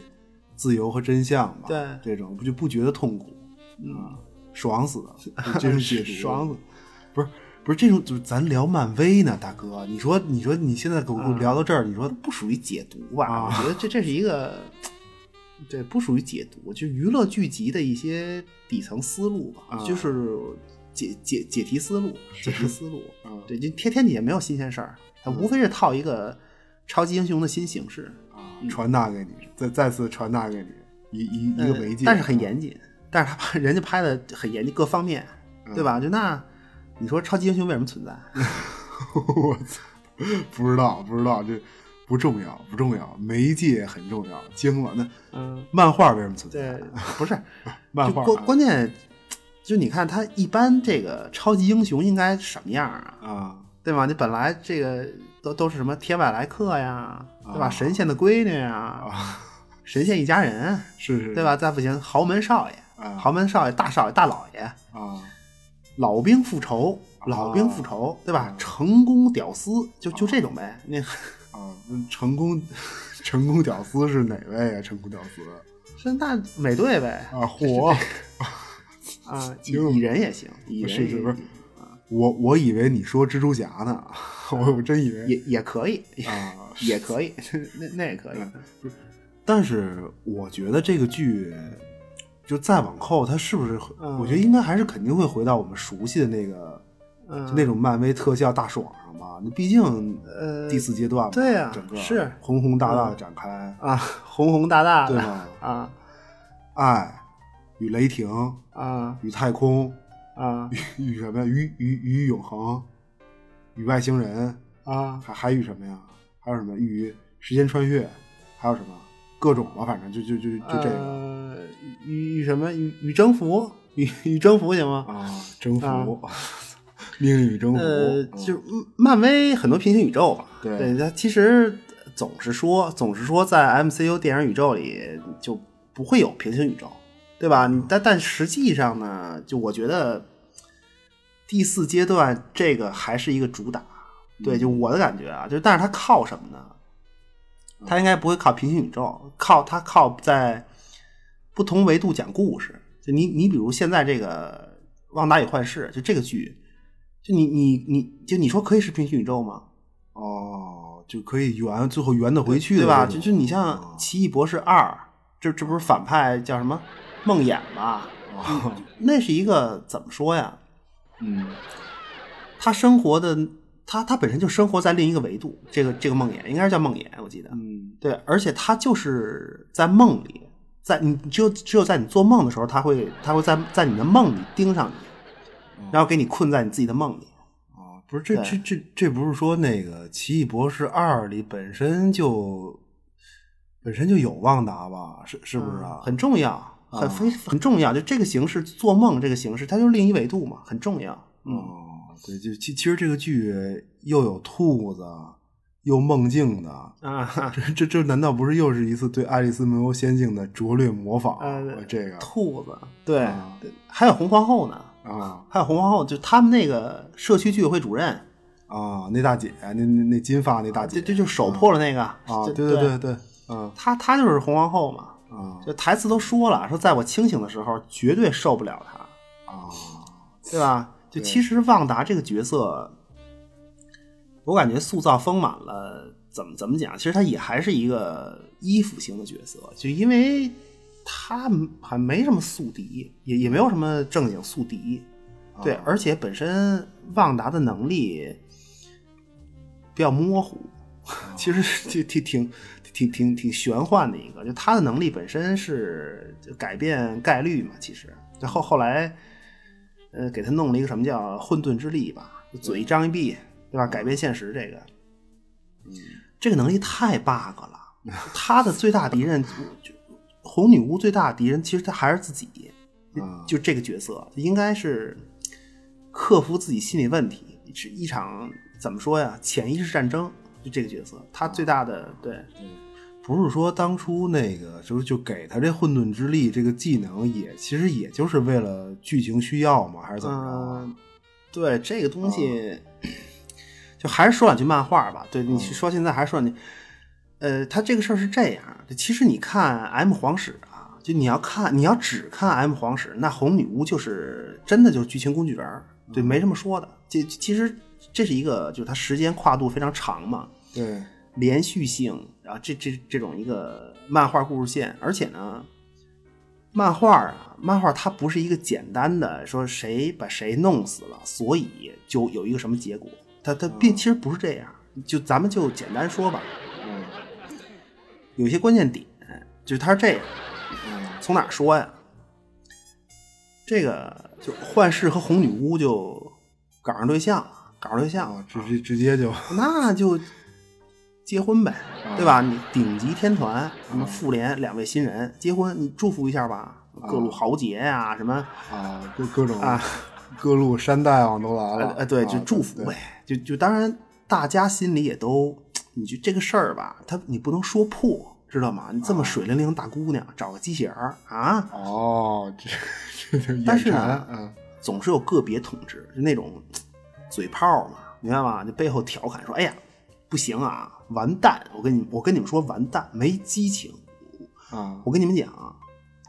自由和真相吧。对这种不就不觉得痛苦，嗯，爽死了，就这种解读，爽死。不是不是这种，就是咱聊漫威呢，大哥，你说你说你现在给我啊聊到这儿，你说不属于解读吧？啊。我觉得这这是一个，对，不属于解读，就娱乐剧集的一些底层思路吧，啊。就是解解解题思路，解题思路。啊。对，就天天底下没有新鲜事儿，它无非是套一个超级英雄的新形式，啊，传达给你，再再次传达给你一一一个媒介，呃但是很严谨，但是他拍人家拍的很严谨，各方面，嗯。对吧？就那你说超级英雄为什么存在？我操，不知道不知道，这不重要不重要，媒介很重要，惊了。那嗯，漫画为什么存在对？，不是 漫画就关关键，就你看他一般这个超级英雄应该什么样啊？啊对吧？你本来这个都都是什么天外来客呀，对吧？啊神仙的闺女呀，啊，神仙一家人，是是，对吧？再不行，豪门少爷，啊豪门少爷、大少爷、大老爷，啊老兵复仇，老兵复仇，对吧？成功屌丝，就就这种呗。那啊，成功 成功屌丝是哪位啊？成功屌丝。是那美队呗，啊，火。啊，蚁人也行，蚁人也是是不是？我我以为你说蜘蛛侠呢，我我真以为。也也可以，啊，也可以，那那也可以。但是我觉得这个剧就再往后，它是不是？嗯我觉得应该还是肯定会回到我们熟悉的那个，嗯就那种漫威特效大爽上吧。那毕竟呃第四阶段嘛，对呀整个是宏宏大大的展开，啊，宏宏大大的对吧？啊爱与雷霆啊与太空啊与与什么呀？与与与永恒与外星人，啊还还与什么呀？还有什么与时间穿越？还有什么各种吧？反正就就就就这个。呃与与什么与与征服与与征服行吗？啊，征服，啊 命运与征服，呃，嗯就漫威很多平行宇宙嘛，对对，它其实总是说，总是说在 MCU 电影宇宙里就不会有平行宇宙，对吧？但但实际上呢，就我觉得第四阶段这个还是一个主打，对，就我的感觉啊，就但是它靠什么呢？它应该不会靠平行宇宙，靠他靠在不同维度讲故事。就你你比如现在这个《旺达与幻视》，就这个剧，就你你你就你说可以是平行宇宙吗？哦，就可以圆，最后圆得回去的对吧？就就你像哦《奇异博士二》，这这不是反派叫什么梦魇吧？哦那是一个怎么说呀？嗯他生活的他他本身就生活在另一个维度，这个这个梦魇应该是叫梦魇，我记得。嗯对，而且他就是在梦里，在你只有只有在你做梦的时候，他会他会在在你的梦里盯上你，然后给你困在你自己的梦里。啊，不是这这这这不是说那个《奇异博士二》里本身就本身就有旺达吧？是是不是啊？很重要，很非很重要。就这个形式，做梦这个形式，它就是另一维度嘛，很重要。嗯，哦，对，就其其实这个剧又有兔子，又梦境的，啊，这这这难道不是又是一次对《爱丽丝梦游仙境》的拙劣模仿？呃这个兔子，对啊，还有红皇后呢，啊还有红皇后，就他们那个社区居委会主任，啊，那大姐，那那那金发那大姐这这就手破了那个啊，就对对对对，啊她她就是红皇后嘛，啊就台词都说了，说在我清醒的时候绝对受不了她，啊，对吧？就其实旺达这个角色，我感觉塑造丰满了，怎么怎么讲？其实他也还是一个依附型的角色，就因为他还没什么宿敌，也也没有什么正经宿敌，对，而且本身旺达的能力比较模糊，其实就挺挺挺挺挺挺玄幻的一个，就他的能力本身是改变概率嘛，其实，就后后来。呃，给他弄了一个什么叫混沌之力吧，嘴一张一闭，对吧？改变现实这个，这个能力太 bug 了。他的最大敌人，就红女巫最大敌人，其实他还是自己，啊就这个角色应该是克服自己心理问题，是一场怎么说呀？潜意识战争。就这个角色，他最大的对，不是说当初那个就是就给他这混沌之力这个技能也其实也就是为了剧情需要吗？还是怎么着对这个东西，就还是说两句漫画吧。对你说现在还是说你，呃，他这个事儿是这样，其实你看 M 皇室啊，就你要看你要只看 M 皇室，那红女巫就是真的就是剧情工具人儿，对，没什么说的。这其实这是一个就是它时间跨度非常长嘛，对，连续性，然后这这这种一个漫画故事线，而且呢，漫画啊，漫画它不是一个简单的说谁把谁弄死了，所以就有一个什么结果，它它并其实不是这样，就咱们就简单说吧，嗯。有些关键点就是它是这样，从哪说呀？这个就幻视和红女巫就搞上对象了，搞上对象直直直接就那就结婚呗，对吧？你顶级天团，什么妇联两位新人结婚，你祝福一下吧。各路豪杰呀、什么啊，各各种啊各路山大王都来了，呃呃，对，就祝福呗。就就当然，大家心里也都，你就这个事儿吧，他你不能说破，知道吗？你这么水灵灵大姑娘，找个鸡血儿啊，哦，但是呢嗯总是有个别统治，就那种嘴炮嘛，明白吗？就背后调侃说：“哎呀，不行啊，完蛋！我跟你我跟你们说，完蛋，没激情。啊我跟你们讲，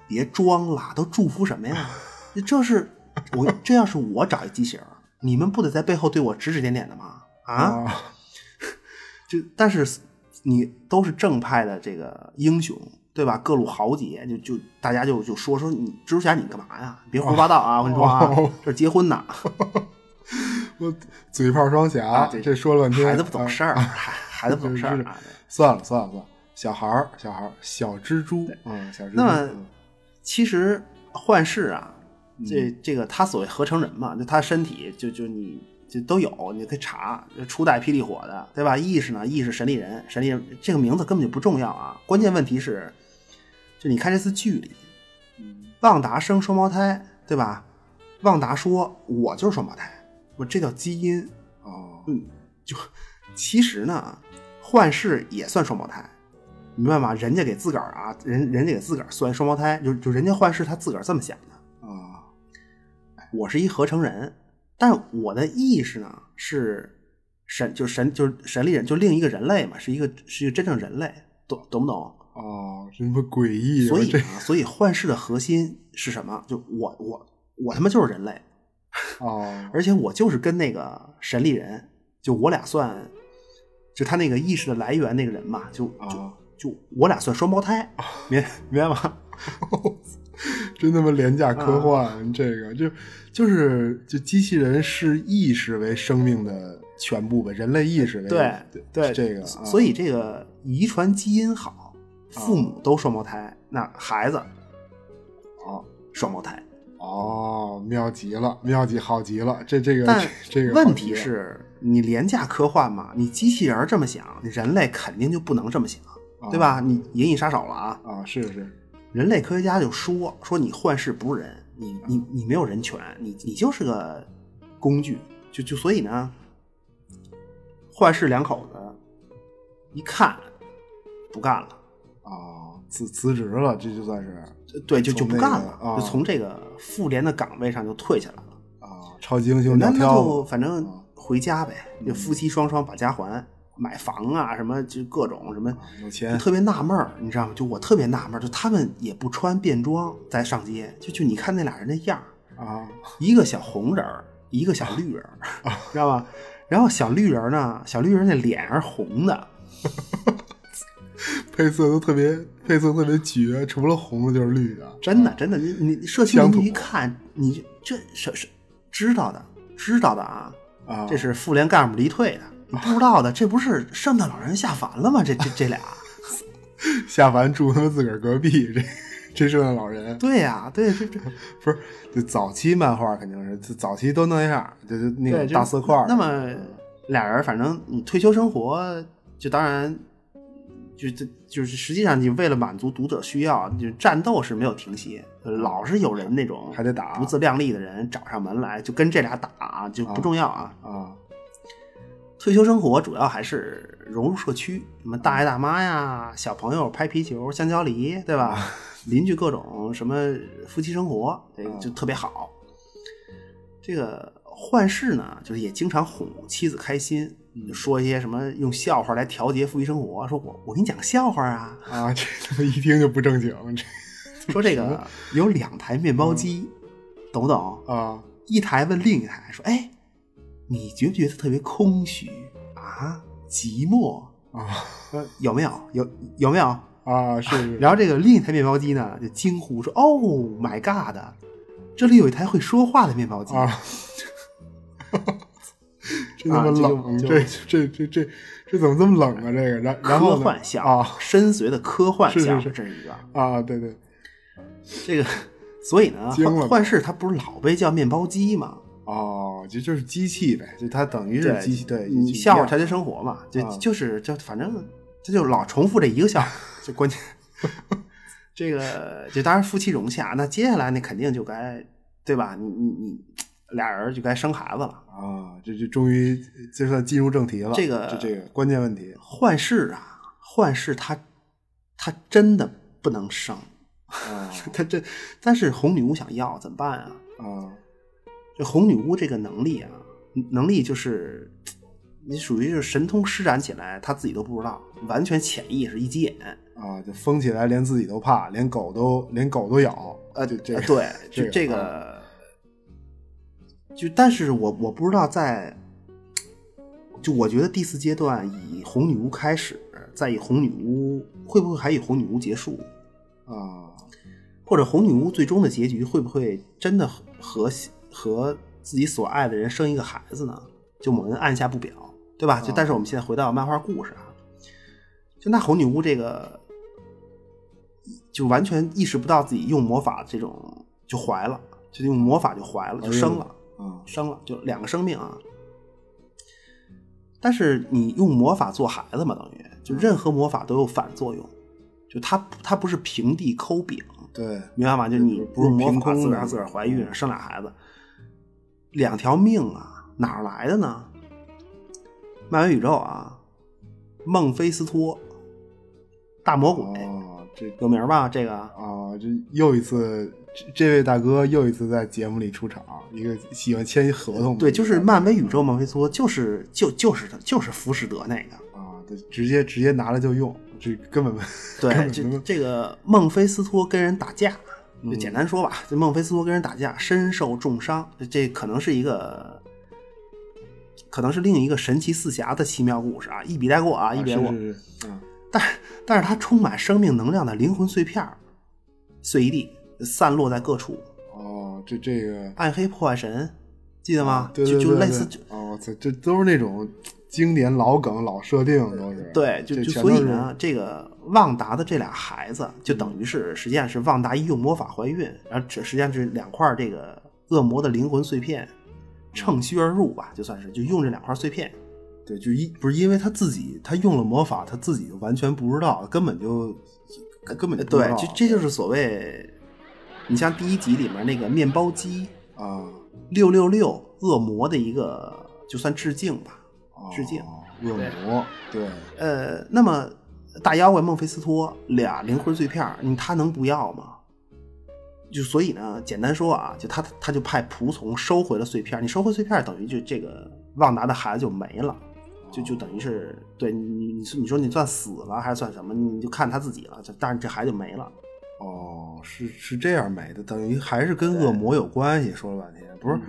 别装了，都祝福什么呀？这是我这要是我找一机器人儿，你们不得在背后对我指指点点的吗？啊，啊 就但是你都是正派的这个英雄，对吧？各路豪杰，就就大家就就说说你蜘蛛侠你干嘛呀？别胡说八道啊！我跟你说啊哦，这是结婚呢，我嘴炮双侠，啊这这说了半天，孩子不懂事儿，啊孩孩子不懂事儿啊。算了算了算了，小孩儿小孩儿小蜘蛛，嗯，小蜘蛛，那么嗯其实幻视啊，这这个他所谓合成人嘛，就他身体就就你就都有，你可以查初代霹雳火的，对吧？意识呢，意识神力人，神力人这个名字根本就不重要啊，关键问题是，就你看这次剧里，旺达生双胞胎，对吧？旺达说：“我就是双胞胎，我这叫基因。”哦，嗯，就其实呢，幻视也算双胞胎，明白吗？人家给自个儿啊，人人家给自个儿算双胞胎，就就人家幻视他自个儿这么想的。啊我是一合成人，但我的意识呢是神，就神，就是神力人，就另一个人类嘛，是一个是一个真正人类，懂懂不懂？哦，真他妈诡异，这所以啊，所以幻视的核心是什么？就我我我他妈就是人类，哦而且我就是跟那个神力人，就我俩算，就他那个意识的来源那个人嘛，就就、啊就我俩算双胞胎，明明白吗？真他妈廉价科啊幻，这个就就是就机器人视意识为生命的全部吧，人类意识为对对，这个，啊。所以这个遗传基因好，父母都双胞胎，那孩子哦双胞胎，哦，妙极了，妙极好极了，这这个但这个问题是你廉价科幻嘛，你机器人这么想，你人类肯定就不能这么想，对吧？你银翼杀手了啊，啊，是是人类科学家就说说你幻视不是人，你你你没有人权，你你就是个工具。就就所以呢，幻视两口子一看不干了，啊，辞辞职了，这就算是对，就就不干了，啊就从这个妇联的岗位上就退下来了。啊，超级英雄那那就反正啊回家呗，就夫妻双双把家还，买房啊，什么就各种什么，有钱。特别纳闷儿，你知道吗？就我特别纳闷儿，就他们也不穿便装在上街，就就你看那俩人那样儿，啊，一个小红人儿，一个小绿人儿，知道吧？然后小绿人呢，小绿人那脸是红的，配色都特别配色特别绝，除了红的就是绿的，真的真的，你你社区乡土邻居一看，你这是是知道的，知道的啊，啊，这是妇联干部离退的。你不知道的，这不是圣诞老人下凡了吗？这这这俩，下凡住他们自个儿隔壁，这这圣诞老人对呀、对，这这不是就早期漫画肯定是就早期都那样，就就那对种大色块儿那么俩人，反正你退休生活，就当然就这就是实际上你为了满足读者需要，就战斗是没有停歇，老是有人那种还得打不自量力的人找上门来，就跟这俩打，就不重要啊。啊退休生活主要还是融入社区，什么大爷大妈呀、小朋友拍皮球、香蕉梨，对吧？邻居各种什么夫妻生活，这个就特别好。这个幻视呢，就是也经常哄妻子开心，就说一些什么用笑话来调节夫妻生活，说我我给你讲个笑话啊，啊，这他妈一听就不正经，这 说这个有两台面包机，懂不懂？啊一台问另一台说：“哎，你觉不觉得特别空虚啊？寂寞？啊呃，有没有？有有没有？”啊是是然后这个另一台面包机呢，就惊呼说：“Oh my god！这里有一台会说话的面包机。啊，这他妈啊这就冷，这这这这这怎么这么冷啊？这个，然然后科幻项啊深邃的科幻项，是这是一个。啊，对对这个，所以呢，幻幻视它不是老被叫面包机吗？哦，就就是机器呗，就它等于是机器，对，你笑话调节生活嘛，就、啊就是就反正它就老重复这一个笑话，就关键。这个就当然夫妻融洽，那接下来那肯定就该对吧？你你你俩人就该生孩子了。啊，这就终于就算进入正题了，这个这这个关键问题幻视啊，幻视他他真的不能生，啊他这但是红女巫想要怎么办啊？啊这红女巫这个能力啊，能力就是你属于就是神通施展起来，他自己都不知道，完全潜意识一急眼。啊，就疯起来连自己都怕，连狗都连狗都咬，啊，就这个呃对，就这这个个，就但是我我不知道在，就我觉得第四阶段以红女巫开始，再以红女巫会不会还以红女巫结束，啊或者红女巫最终的结局会不会真的和和自己所爱的人生一个孩子呢？就我们按下不表，对吧？就但是我们现在回到漫画故事啊，就那红女巫这个，就完全意识不到自己用魔法这种就怀了，就用魔法就怀了，就生了，啊生了，就两个生命啊。但是你用魔法做孩子嘛，等于就任何魔法都有反作用，就它它不是平地抠饼，对明白吗？就你不是用魔法自个儿自个儿怀孕生俩孩子，两条命啊，哪儿来的呢？漫威宇宙啊，孟菲斯托，大魔鬼、哦，这有名吧？这个啊，这又一次，这这位大哥又一次在节目里出场，一个喜欢签合同的，对，就是漫威宇宙孟菲斯托，就是就就是他就是浮士德那个。啊，对，直接直接拿来就用，这根本根 对，这这个孟菲斯托跟人打架，嗯就简单说吧，这孟菲斯托跟人打架，身受重伤，这这可能是一个，可能是另一个神奇四侠的奇妙故事啊，一笔带过啊，一笔带过。是是是啊但但是它充满生命能量的灵魂碎片儿碎一地，散落在各处。哦，这这个暗黑破坏神，记得吗？啊对对就就类似就哦，这，这都是那种经典老梗、老设定，都是对，就就所以呢，这个旺达的这俩孩子，就等于是实际上是旺达一用魔法怀孕，然后这实际上是两块这个恶魔的灵魂碎片乘虚而入吧，就算是就用这两块碎片。对，就一不是因为他自己他用了魔法，他自己就完全不知道，根本就根本就对，道这这就是所谓，你像第一集里面那个面包机啊六六六恶魔的一个就算致敬吧，致敬。恶魔，对，呃，那么大妖怪孟菲斯托俩灵魂碎片，你他能不要吗？就所以呢，简单说啊，就他他就派仆从收回了碎片，你收回碎片，等于就这个旺达的孩子就没了，就就等于是对你你你你说你算死了还是算什么？你就看他自己了，就但是这孩子就没了。哦，是是这样没的，等于还是跟恶魔有关系。说了半天，不是？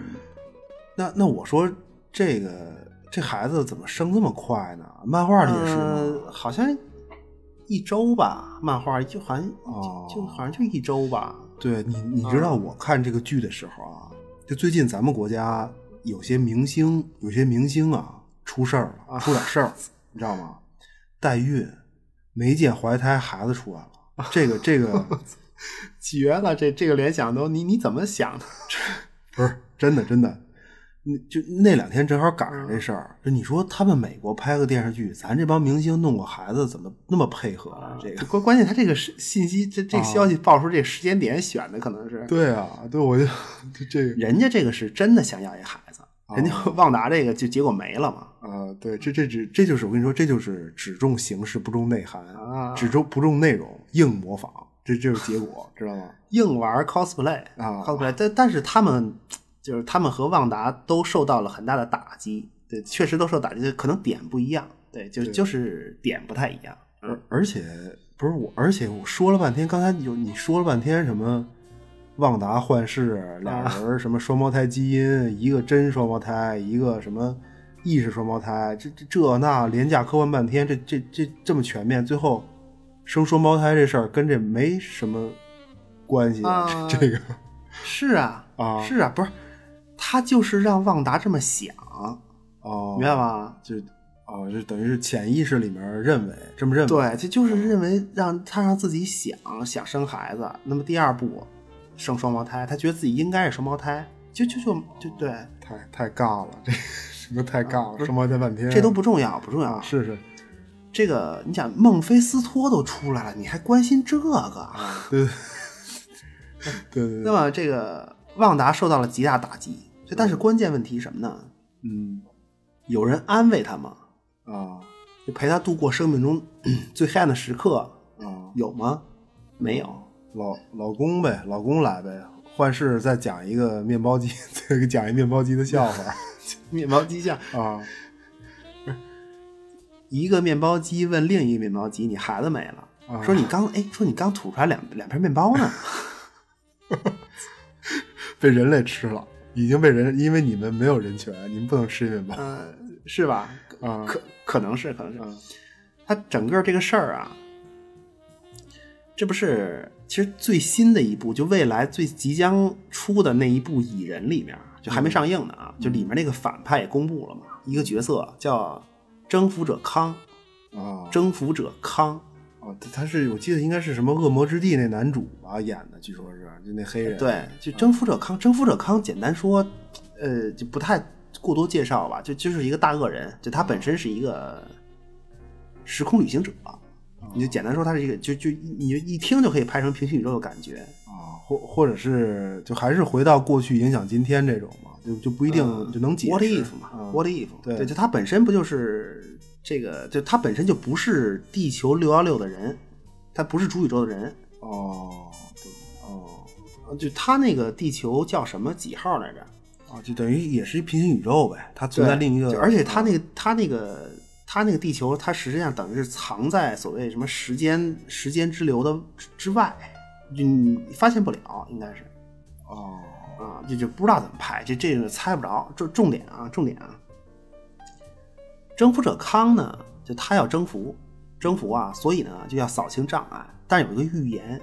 那那我说这个这孩子怎么生这么快呢？漫画里也是吗？好像一周吧，漫画就好像就就好像就一周吧。对你，你知道我看这个剧的时候啊，就最近咱们国家有些明星，有些明星啊出事儿了，出点事儿，你知道吗？代孕，没见怀胎，孩子出来了。这个这个 绝了！这这个联想都你你怎么想的？不是真的真的，你就那两天正好赶上这事儿。就你说他们美国拍个电视剧，咱这帮明星弄个孩子，怎么那么配合啊？这个关关键，他这个信息这这消息爆出这时间点选的可能是对啊，对我就这个人家这个是真的想要一孩子，人家 旺达这个就结果没了嘛。啊，对，这这只这就是我跟你说，这就是只重形式不重内涵啊，只重不重内容，硬模仿，这这是结果，知道吗？硬玩 cosplay 啊，cosplay，但但是他们就是他们和旺达都受到了很大的打击，对，确实都受打击，可能点不一样，对，就就是点不太一样。而而且不是我，而且我说了半天，刚才有你说了半天什么旺达幻视俩人什么双胞胎基因，一个真双胞胎，一个什么。意识双胞胎，这这这那廉价科幻半天，这这这这么全面，最后生双胞胎这事儿跟这没什么关系。这个是啊啊是啊，不是他就是让旺达这么想哦，明白吗？就哦，就等于是潜意识里面认为这么认为，对，这就是认为让他让自己想想生孩子。那么第二步生双胞胎，他觉得自己应该是双胞胎，就就就就对，太太尬了这。什么太尬了，双胞胎半天，这都不重要，不重要。是是，这个你想，孟菲斯托都出来了，你还关心这个？对对对。那么这个旺达受到了极大打击，但是关键问题什么呢？嗯，有人安慰他吗？啊，就陪他度过生命中 最黑暗的时刻啊？有吗？没有。老老公呗，老公来呗。幻视再讲一个面包机，再给讲一面包机的笑话。面包机下啊，不是一个面包机问另一个面包机：“你孩子没了？”说：“你刚哎，说你刚吐出来两两片面包呢，被人类吃了，已经被人，因为你们没有人权，你们不能吃面包，嗯，是吧？啊，可可能是，可能是。他整个这个事儿啊，这不是其实最新的一部，就未来最即将出的那一部《蚁人》里面。就还没上映呢啊！就里面那个反派也公布了嘛，一个角色叫征服者康啊，征服者康啊，他是我记得应该是什么恶魔之地那男主吧演的，据说是就那黑人。对，就征服者康，征服者康简单说，呃，就不太过多介绍吧，就就是一个大恶人，就他本身是一个时空旅行者，你就简单说它是一个，就就你就一听就可以拍成平行宇宙的感觉啊。或或者是就还是回到过去影响今天这种嘛，就就不一定就能解释。What if 嘛？What if？对，就它本身不就是这个？就它本身就不是地球六幺六的人，他不是主宇宙的人。哦，对哦，就他那个地球叫什么几号来着？啊，就等于也是一平行宇宙呗，它存在另一个。而且它那个他那个他那个地球，它实际上等于是藏在所谓什么时间时间之流的之外。就你发现不了，应该是，哦，啊，就就不知道怎么拍，这这个猜不着。重重点啊，重点啊，征服者康呢，就他要征服，征服啊，所以呢就要扫清障碍。但有一个预言，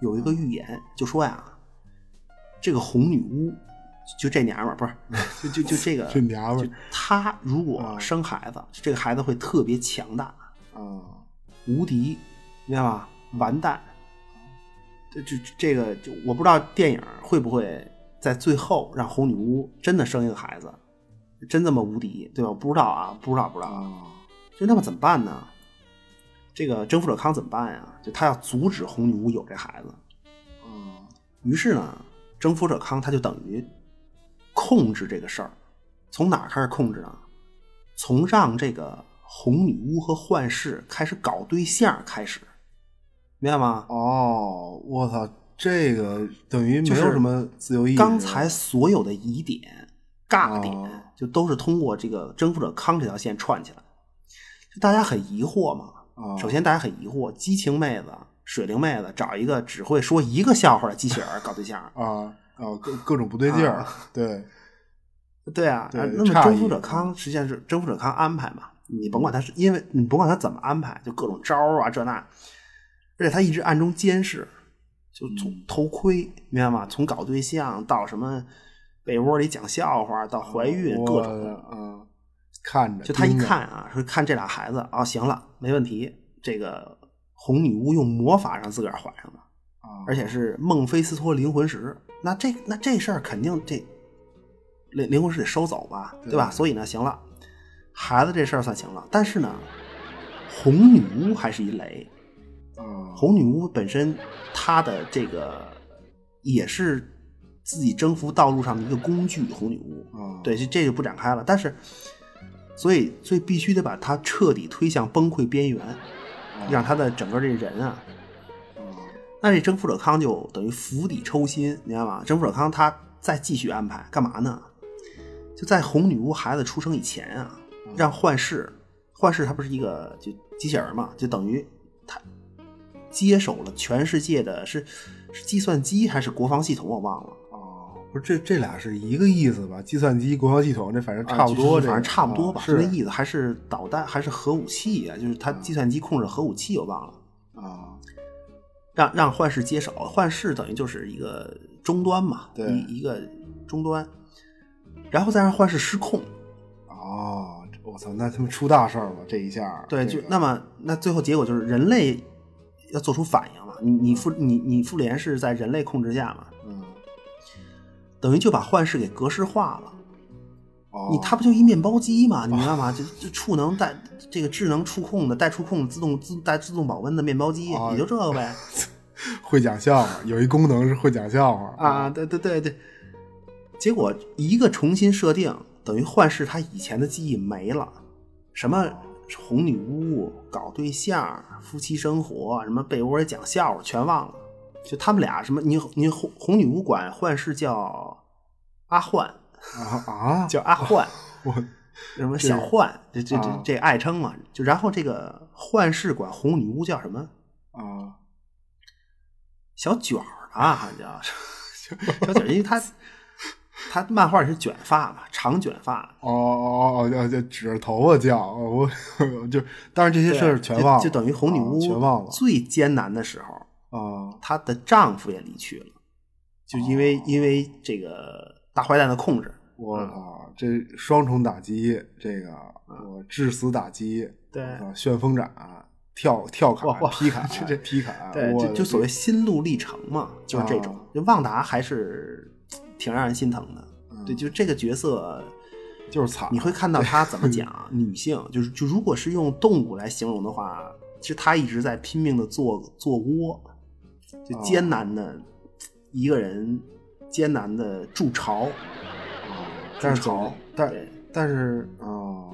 有一个预言就说呀，这个红女巫，就这娘们儿，不是，就就就这个 这娘们儿，她如果生孩子，这个孩子会特别强大，啊，无敌，明白吗？完蛋。就这个，就我不知道电影会不会在最后让红女巫真的生一个孩子，真这么无敌，对吧？不知道啊，不知道，不知道啊。就那么怎么办呢？这个征服者康怎么办呀？就他要阻止红女巫有这孩子。嗯。于是呢，征服者康他就等于控制这个事儿，从哪儿开始控制呢？从让这个红女巫和幻视开始搞对象开始，明白吗？哦，我操，这个等于没有什么自由意志。刚才所有的疑点、尬点，哦就都是通过这个征服者康这条线串起来。就大家很疑惑嘛。哦首先，大家很疑惑，激情妹子、水灵妹子找一个只会说一个笑话的机器人搞对象，啊啊，各各种不对劲儿，对，对啊，对啊那么征服者康实际上是征服者康安排嘛，你甭管他是因为你甭管他怎么安排，就各种招儿啊这那，而且他一直暗中监视，就从嗯偷窥，明白吗？从搞对象到什么被窝里讲笑话，到怀孕各我种，啊，看着就他一看啊，说看这俩孩子啊，行了，没问题，这个红女巫用魔法让自个儿怀上的。啊，而且是孟菲斯托灵魂石，那这那这事儿肯定这灵灵魂是得收走吧，对对吧？所以呢，行了，孩子这事儿算行了，但是呢，红女巫还是一雷。啊，红女巫本身她的这个也是自己征服道路上的一个工具，红女巫。啊，对，这这就不展开了。但是，所以所以必须得把她彻底推向崩溃边缘，让她的整个这人啊啊，那这征服者康就等于釜底抽薪，你知道吗？征服者康他再继续安排干嘛呢？就在红女巫孩子出生以前啊，让幻视，幻视他不是一个就机器人嘛，就等于他接手了全世界的是是计算机还是国防系统，我忘了。哦，不是这这俩是一个意思吧？计算机、国防系统，这反正啊差不多，反正差不多吧，啊就那意思，还是导弹还是核武器啊？就是他计算机控制核武器，我忘了。啊，让让幻视接手，幻视等于就是一个终端嘛，对一一个终端，然后再让幻视失控，哦，我操，那他们出大事儿了，这一下，对，这个就那么那最后结果就是人类要做出反应了，你你复你你复联是在人类控制下嘛，嗯，等于就把幻视给格式化了，哦，你它不就一面包机嘛，你明白吗？就就触能带这个智能触控的带触控自动自带自动保温的面包机，哦也就这个呗。会讲笑话，有一功能是会讲笑话啊，，对对对对，结果一个重新设定，等于幻视他以前的记忆没了，什么红女巫、搞对象、夫妻生活，什么被窝里讲笑话全忘了，就他们俩什么，你你红红女巫管幻视叫阿幻，啊啊，叫阿幻，我什么小幻，这这这啊。这爱称嘛，就然后这个幻视管红女巫叫什么啊，小卷儿吧，好像叫小卷儿，因为他他漫画是卷发嘛，长卷发。哦哦哦，就就指着头发叫，我我 就，但是这些事儿全忘了，就，等于红女巫啊全忘了最艰难的时候，啊。她的丈夫也离去了，就因哦。为、因为这个大坏蛋的控制。我靠，这双重打击，这个我致死打击，对旋风斩，跳跳卡劈砍，这这劈砍，对，我就就所谓心路历程嘛，就是这种。啊就旺达还是挺让人心疼的。嗯对，就这个角色，就是惨，你会看到他怎么 讲女性，就是就如果是用动物来形容的话，其实他一直在拼命的做做窝，就艰难的一个人艰难的筑巢。啊，但是总但但是啊，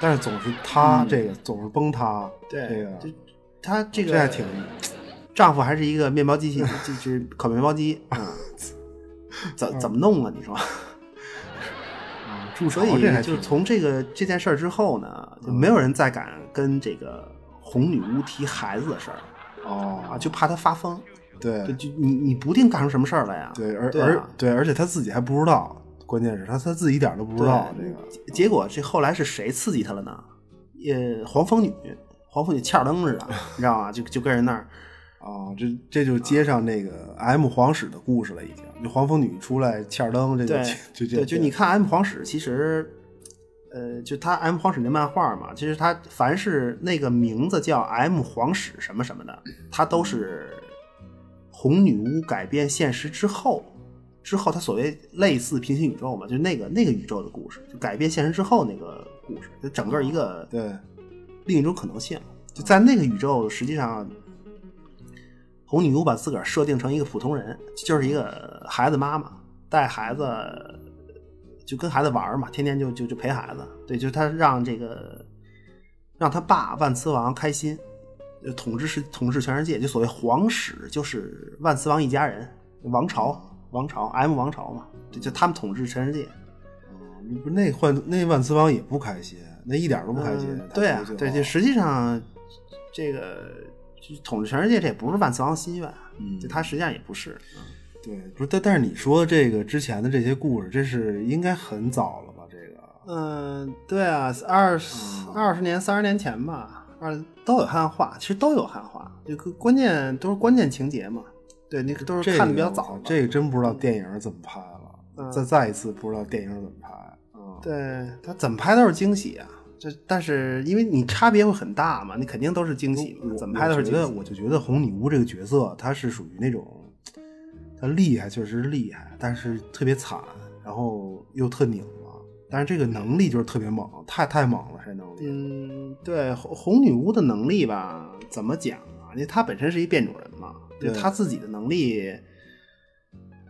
但是总是他这个总是崩塌，这个就她这个这还挺丈夫还是一个面包机器，就是烤面包机，嗯，怎怎么弄啊？你说？啊筑巢所以就从这个这件事儿之后呢，就没有人再敢跟这个红女巫提孩子的事儿哦啊，就怕她发疯。对就就你你不定干出什么事儿来呀？对，而而对，而且他自己还不知道，关键是他他自己一点都不知道这个结结果这后来是谁刺激他了呢？呃，黄蜂女，黄蜂女欠儿灯似的，你知道吗？就就跟人那儿哦，这这就接上那个 M 皇室的故事了，已经。就黄蜂女出来欠儿灯，这就就就，就你看 M 皇室，其实，呃，就他 M 皇室那漫画嘛，其实他凡是那个名字叫 M 皇室什么什么的，他都是红女巫改变现实之后，之后它所谓类似平行宇宙嘛，就那个那个宇宙的故事，就改变现实之后那个故事，就整个一个对另一种可能性。就在那个宇宙，实际上，红女巫把自个儿设定成一个普通人，就是一个孩子妈妈，带孩子就跟孩子玩嘛，天天就就就陪孩子。对，就是他让这个让他爸万磁王开心，就统治世统治全世界，就所谓皇室就是万磁王一家人，王朝王朝 M 王朝嘛，就就他们统治全世界。不是那换那万磁王也不开心，那一点都不开心。嗯对啊，对，就实际上这个就统治全世界，这也不是万磁王心愿，嗯就他实际上也不是。对，不是，但但是你说这个之前的这些故事，这是应该很早了吧？这个，嗯，对啊，二十嗯二十年、三十年前吧，二都有汉化，其实都有汉化，这个关键都是关键情节嘛。对，那个都是看的比较早。这个真不知道电影怎么拍了。嗯再再一次不知道电影怎么拍。嗯，对他怎么拍都是惊喜啊。这但是因为你差别会很大嘛，你肯定都是惊喜嘛，怎么拍都是惊喜。我觉得我就觉得红女巫这个角色，她是属于那种，她厉害确实厉害，但是特别惨，然后又特拧巴，但是这个能力就是特别猛，太太猛了，这能力。嗯，对，红红女巫的能力吧，怎么讲啊？因为她本身是一变种人嘛，就对她自己的能力，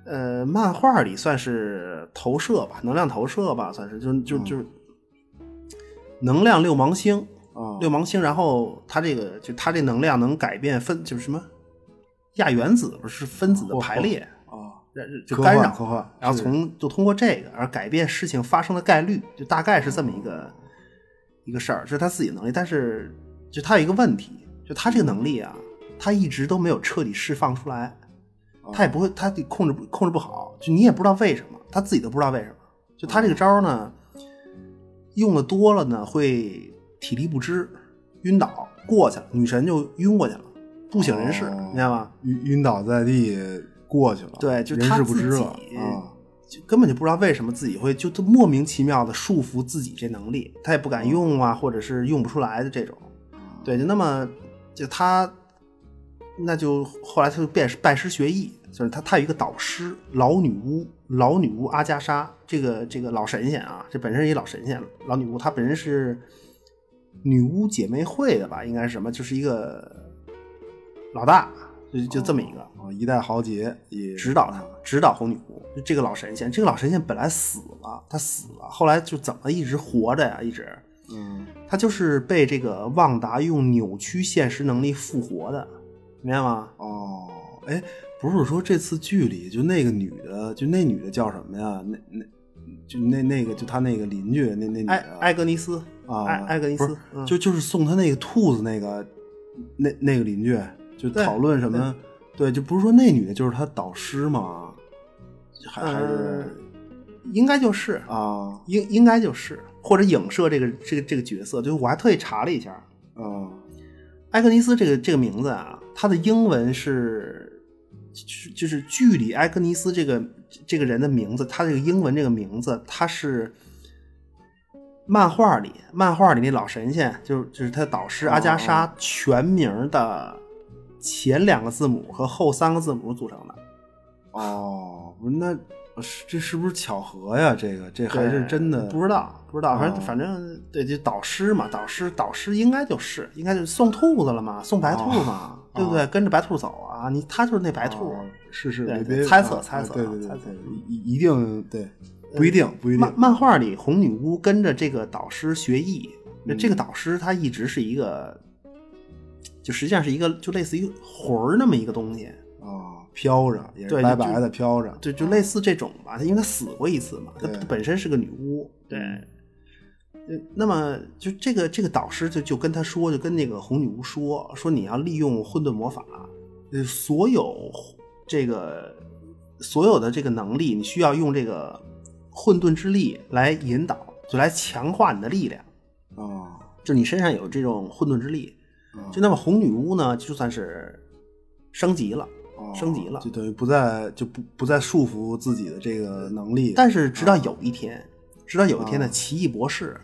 呃，漫画里算是投射吧，能量投射吧，算是就就嗯就是能量六芒星，啊，六芒星，然后她这个就她这能量能改变分，就是什么亚原子不是分子的排列，就干扰科幻然后从就通过这个而改变事情发生的概率，就大概是这么一个一个事儿，这是他自己的能力。但是就他有一个问题，就他这个能力啊，他一直都没有彻底释放出来，他也不会，他控制不控制不好，就你也不知道为什么，他自己都不知道为什么。就他这个招呢，用的多了呢，会体力不支、晕倒过去了，女神就晕过去了，不省人事，哦明白吗？晕晕倒在地过去了，对就人事不知了啊。就根本就不知道为什么自己会就就莫名其妙的束缚自己这能力，他也不敢用啊，或者是用不出来的这种。对，就那么就他，那就后来他就变拜师学艺，就是他他有一个导师老女巫，老女巫阿加莎，这个这个老神仙啊，这本身是一老神仙，老女巫她本身是女巫姐妹会的吧，应该是什么，就是一个老大，就就这么一个。啊，一代豪杰也指导他，指导红女巫。就这个老神仙，这个老神仙本来死了，他死了，后来就怎么一直活着呀？一直，嗯他就是被这个旺达用扭曲现实能力复活的，明白吗？哦，哎，不是说这次剧里就那个女的，就那女的叫什么呀？那那就那那个就他那个邻居那那女的艾艾格尼斯啊，埃埃格尼斯，嗯就就是送他那个兔子那个那那个邻居，就讨论什么？对，就不是说那女的就是他导师吗？还还是应该就是啊应应该就是，或者影射这个这个这个角色。就是我还特意查了一下，啊埃克尼斯这个这个名字啊，它的英文是，就是就是剧里埃克尼斯这个这个人的名字，他这个英文这个名字，他是漫画里漫画里那老神仙，就是就是他导师阿加莎全名的前两个字母和后三个字母组成的。哦，不是那是这是不是巧合呀？这个这还是真的不知道，不知道，反正、哦反正对，就导师嘛，导师导师应该就是应该就是送兔子了嘛，送白兔嘛，哦 对不对？跟着白兔走啊，你他就是那白兔。哦是是，对别猜测啊猜测对对对猜测，一一定对，不一定不一定漫漫画里红女巫跟着这个导师学艺，那嗯这个导师他一直是一个，就实际上是一个就类似于魂儿那么一个东西，啊，飘着也是对白白的飘着，就就类似这种吧。他因为他死过一次嘛，他他本身是个女巫，对。那么就这个这个导师就就跟他说，就跟那个红女巫说，说你要利用混沌魔法，呃，所有这个所有的这个能力，你需要用这个混沌之力来引导，就来强化你的力量。啊就你身上有这种混沌之力，啊就那么红女巫呢，就算是升级了，哦升级了就等于不再就不不再束缚自己的这个能力，但是直到有一天，直到有一天呢，啊。奇异博士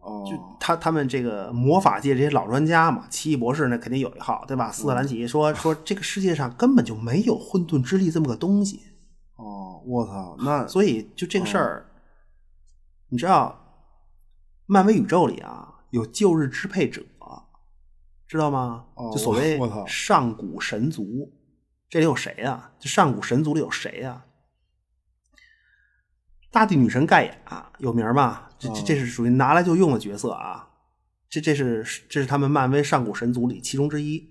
哦。就他他们这个魔法界这些老专家嘛，奇异博士呢肯定有一号，对吧？斯特兰奇说说这个世界上根本就没有混沌之力这么个东西，哦，我操，那所以就这个事儿，你知道，漫威宇宙里啊有旧日支配者，知道吗？哦就所谓上古神族，这里有谁呀、就上古神族里有谁呀、大地女神盖亚有名吧？这这这是属于拿来就用的角色啊。这这是这是他们漫威上古神族里其中之一。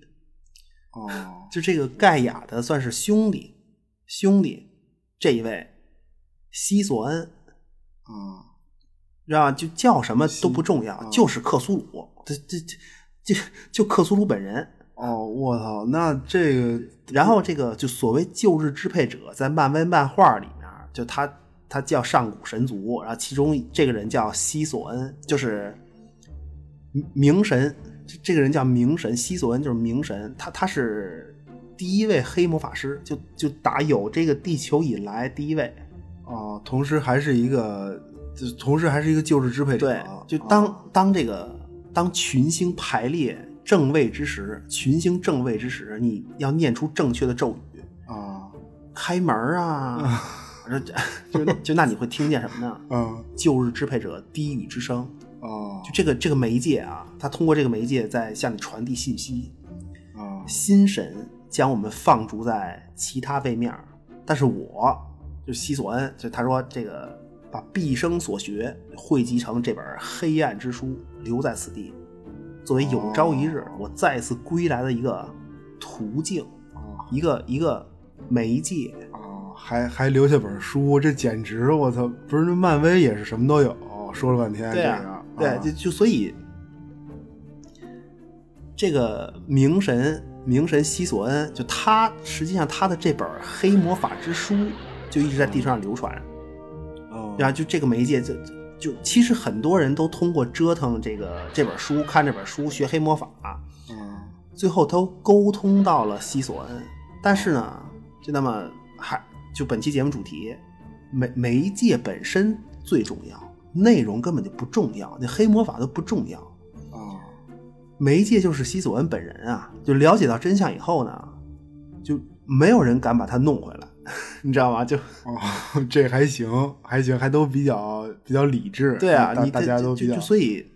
哦，就这个盖亚的算是兄弟，兄弟这一位西索恩，啊，知道吧？就叫什么都不重要，就是克苏鲁，这这这就就克苏鲁本人。哦，我操，那这个，然后这个就所谓旧日支配者，在漫威漫画里面，就他他叫上古神族，然后其中这个人叫西索恩，就是冥神。这个人叫冥神，西索恩就是冥神，他他是第一位黑魔法师，就就打有这个地球以来第一位。哦，同时还是一个，就同时还是一个旧日支配者。对，就当当这个当群星排列正位之时，群星正位之时，你要念出正确的咒语啊，开门啊，就就就那你会听见什么呢？嗯，旧日支配者低语之声。哦，就这个这个媒介啊，它通过这个媒介在向你传递信息。啊，心神将我们放逐在其他位面，但是我就西索恩，就他说这个把毕生所学汇集成这本黑暗之书，留在此地，作为有朝一日我再次归来的一个途径，一个一个媒介。啊，还还留下本书，这简直我操！不是那漫威也是什么都有，说了半天对啊。对，就就所以，这个冥神冥神西索恩，就他实际上他的这本黑魔法之书就一直在地球上流传。哦，然后就这个媒介，就就其实很多人都通过折腾这个这本书，看这本书学黑魔法，嗯，最后都沟通到了西索恩。但是呢，就那么还就本期节目主题，媒媒介本身最重要。内容根本就不重要，那黑魔法都不重要啊！媒介就是西索恩本人啊！就了解到真相以后呢，就没有人敢把他弄回来，你知道吗？就哦，这还行，还行，还都比较比较理智。对啊，你大家都比较所以，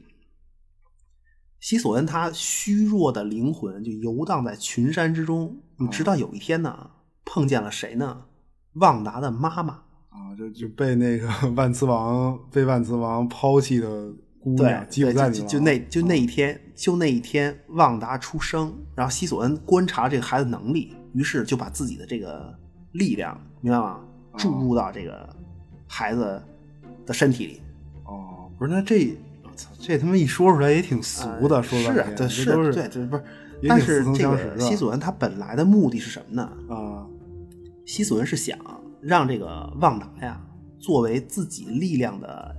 西索恩他虚弱的灵魂就游荡在群山之中，直到有一天呢，碰见了谁呢？旺达的妈妈。啊，就就被那个 万磁王被万磁王抛弃的姑娘就那就那一天，就那一天，旺达出生，然后西索恩观察这个孩子能力，于是就把自己的这个力量，明白吗？注入到这个孩子的身体里。哦，不是，那这我操，这他妈一说出来也挺俗的，说是啊，对，是，对，对，不是。但是这个西索恩他本来的目的是什么呢？啊，西索恩是想。让这个旺达呀，作为自己力量的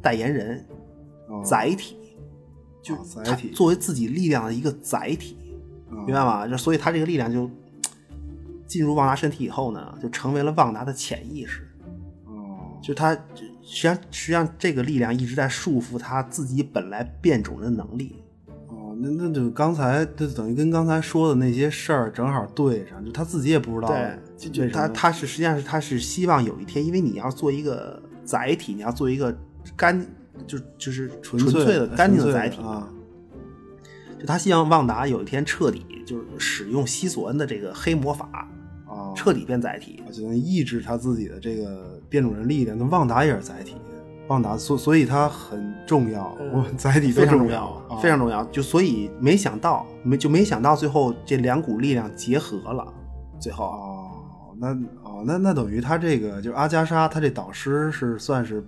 代言人、载体，就载体作为自己力量的一个载体，明白吗？就所以他这个力量就进入旺达身体以后呢，就成为了旺达的潜意识。哦，就他实际上实际上这个力量一直在束缚他自己本来变种的能力。哦那那就刚才就等于跟刚才说的那些事儿正好对上，就他自己也不知道。对，就就他他是实际上是他是希望有一天，因为你要做一个载体，你要做一个干就就是纯粹的干净的载体啊。就他希望旺达有一天彻底就是使用西索恩的这个黑魔法啊，彻底变载体，就能抑制他自己的这个变种人力量。那旺达也是载体。旺达，所所以它很重要，我载体非常重要，非常重要。就所以没想到，没就没想到最后这两股力量结合了，最后哦，那哦那那等于他这个就是阿加莎，他这导师是算是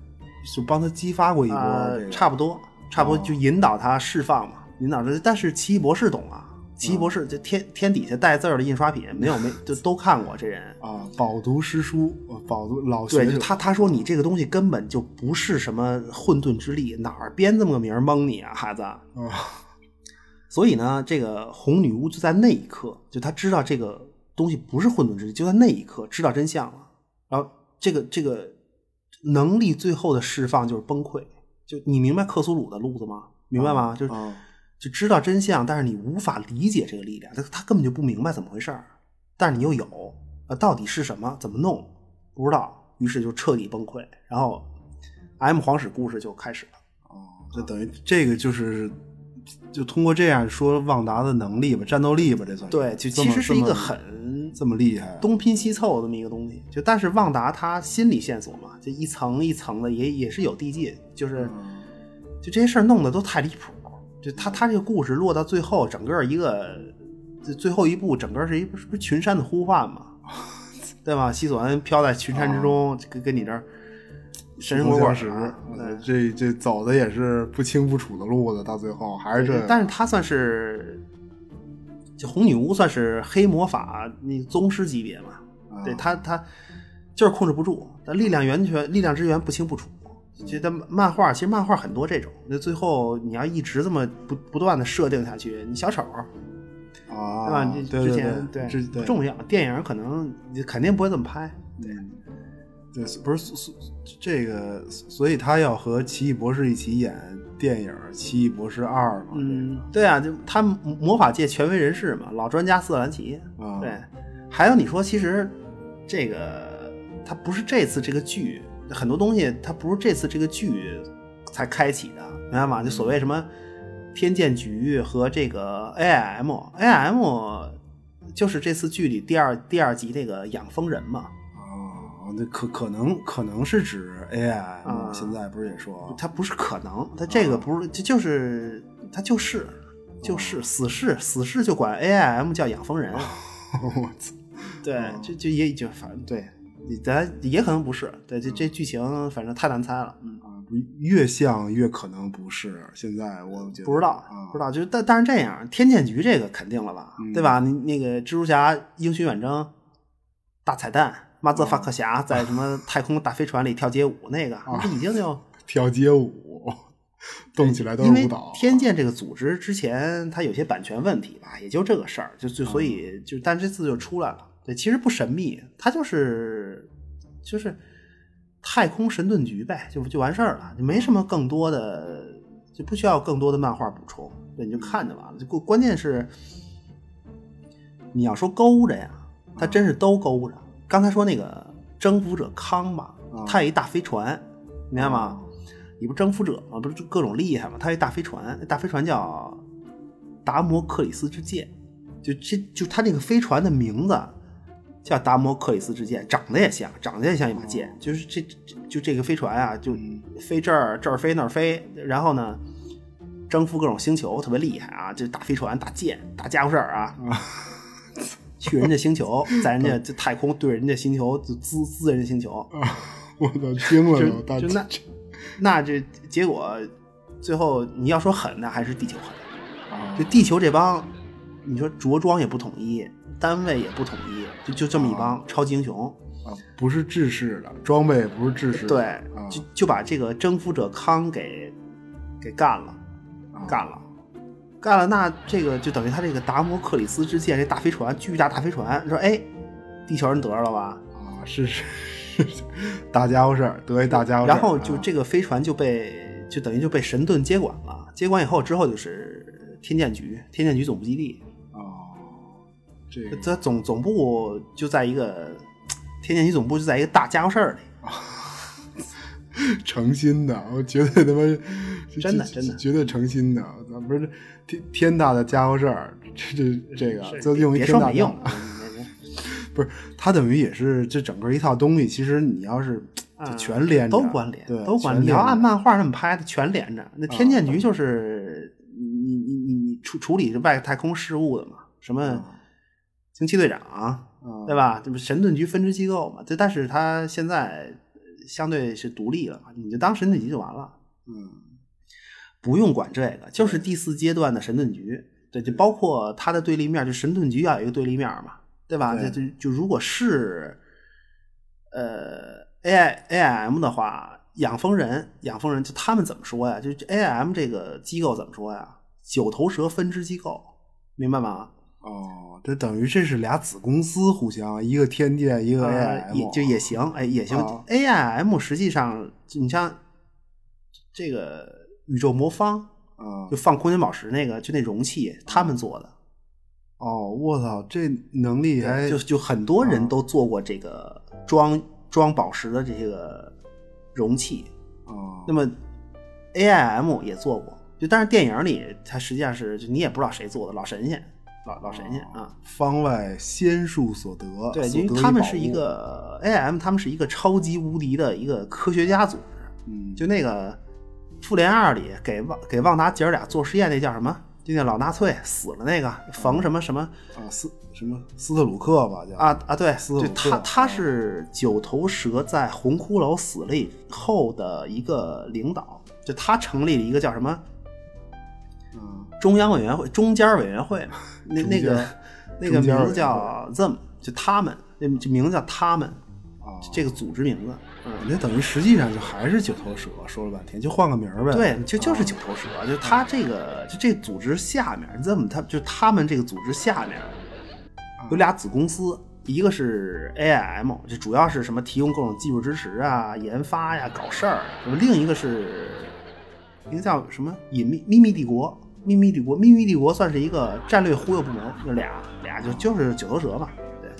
就帮他激发过一波，差不多差不多就引导他释放嘛，引导他。但是奇异博士懂啊。奇异博士就天天底下带字儿的印刷品，没有没就都看过这人 啊，饱读诗书，饱读老学对，他他说你这个东西根本就不是什么混沌之力，哪儿编这么个名蒙你啊，孩子啊！所以呢，这个红女巫就在那一刻，就他知道这个东西不是混沌之力，就在那一刻知道真相了。然后这个这个能力最后的释放就是崩溃。就你明白克苏鲁的路子吗？明白吗？就是。就知道真相，但是你无法理解这个力量，他他根本就不明白怎么回事儿，但是你又有，呃，到底是什么？怎么弄？不知道，于是就彻底崩溃，然后，M 皇室故事就开始了。哦，就等于这个就是就通过这样说旺达的能力吧，战斗力吧，这算对，就其实是一个很这么厉害啊，东拼西凑这么一个东西。就但是旺达他心理线索嘛，就一层一层的也也是有递进，就是嗯就这些事儿弄得都太离谱。就他他这个故事落到最后，整个一个这最后一步，整个是一不是不是群山的呼唤嘛，对吧？西索恩飘在群山之中，跟跟你这儿神神鬼鬼不相识儿，呃这这走的也是不清不楚的路子，到最后还是这，但是他算是，就红女巫算是黑魔法那宗师级别嘛，啊对他他就是控制不住，但力量源泉力量之源不清不楚。觉得漫画其实漫画很多这种，那最后你要一直这么不不断的设定下去，你小丑啊，对吧？你之前对重要，电影可能你肯定不会这么拍。嗯，对，不是这个，所以他要和奇异博士一起演电影《奇异博士二》嘛，嗯，对啊，就他魔法界权威人士嘛，老专家斯特兰奇。啊，对，还有你说，其实这个他不是这次这个剧很多东西，它不是这次这个剧才开启的，明白吗？就所谓什么天剑局和这个 AIM，AIM 就是这次剧里第二第二集那个养蜂人嘛，哦，那可可能可能是指 AI，、啊。现在不是也说。它不是可能，它这个不是，这就是它就是就是死侍，死侍就管 AIM 叫养蜂人。我操，对，就就也就反正对，咱也可能不是，对，这这剧情反正太难猜了，嗯，啊，越像越可能不是。现在我觉得不知道啊，不知道，就是但但是这样，天剑局这个肯定了吧，嗯对吧？你那个蜘蛛侠英雄远征大彩蛋，马泽法克侠在什么 太空大飞船里跳街舞那个，这已经就 跳街舞，动起来都是舞蹈。天剑这个组织之前它有些版权问题吧，也就这个事儿，就就所以就但这次就出来了。对，其实不神秘，它就是就是太空神盾局呗，就就完事儿了，就没什么更多的，就不需要更多的漫画补充，对，你就看就完了。就关关键是你要说勾着呀，它真是都勾着。刚才说那个征服者康吧，他有一大飞船，明白吗？你不征服者吗？不是各种厉害吗？他有一大飞船，那大飞船叫达摩克里斯之剑，就这就他那个飞船的名字叫达摩克里斯之剑，长得也像，长得也像一把剑，就是这这就这个飞船啊，就飞这儿这儿飞那儿飞，然后呢征服各种星球，特别厉害啊！这大飞船、大剑、大家伙事儿啊，去人家星球，在人家这太空对人家星球就滋滋人家星球，我都惊了 就都，就那那这结果最后你要说狠，那还是地球狠。啊就地球这帮，你说着装也不统一，单位也不统一，就就这么一帮超级英雄，啊，不是制式的装备，也不是制式的，对，啊。就就把这个征服者康给给干了，啊。干了。干了，那这个就等于他这个达摩克里斯之剑这大飞船，巨大大飞船，说哎，地球人得着了吧？啊，是是是，大家伙事儿，得一大家伙事儿。然后就啊。这个飞船就被就等于就被神盾接管了，接管以后之后就是天剑局，天剑局总部基地，哦，这个它总总部就在一个天剑局总部就在一个大家伙事儿里，诚心的，我绝对他妈 真的真的绝对诚心的，咱不是天天大的家伙事儿，这这这个是就用一别天大家说没用，不是，它等于也是这整个一套东西，其实你要是全连着，都关联，对，都关联。你要按漫画那么拍的，全连着。那天剑局就是你你你你处处理这外太空事务的嘛，什么惊奇队长，嗯对吧？这不神盾局分支机构嘛？这但是它现在相对是独立了嘛，你就当神盾局就完了。嗯不用管这个，就是第四阶段的神盾局，对，就包括它的对立面，就神盾局要有一个对立面嘛，对吧？对就就就如果是呃 A I A I M 的话，养蜂人养蜂人就他们怎么说呀？就 A I M 这个机构怎么说呀？九头蛇分支机构，明白吗？哦，这等于这是俩子公司互相，一个天界，一个也就也行，哎，也行。啊 A I M 实际上，你像这个宇宙魔方，啊就放空间宝石那个，就那容器，他们做的。哦，我操，这能力还就就很多人都做过这个装装宝石的这个容器。哦，那么 AIM 也做过，就但是电影里它实际上是就你也不知道谁做的，老神仙，老老神仙啊。方外仙术所得，对，因为他们是一个 AM，他们是一个超级无敌的一个科学家组织。嗯，就那个《复联二》里给旺给旺达姐儿俩做实验那叫什么？就那老纳粹死了那个冯什么什么啊斯什么斯特鲁克吧叫啊啊对，就斯鲁克他他是九头蛇在红骷髅死了以后的一个领导，就他成立了一个叫什么嗯中央委员会、中间委员会嘛，那那个 那个名字叫 them，就他们，那就名字叫他们，啊，这个组织名字。那等于实际上就还是九头蛇，说了半天就换个名儿呗。对，就就是九头蛇，就他这个就这组织下面，，them 他就他们这个组织下面有俩子公司，一个是 AIM，就主要是什么提供各种技术支持啊、研发呀、搞事儿；另一个是一个叫什么隐秘秘密帝国，秘密帝国，秘密帝国算是一个战略忽悠部门，就俩俩就就是九头蛇嘛，对。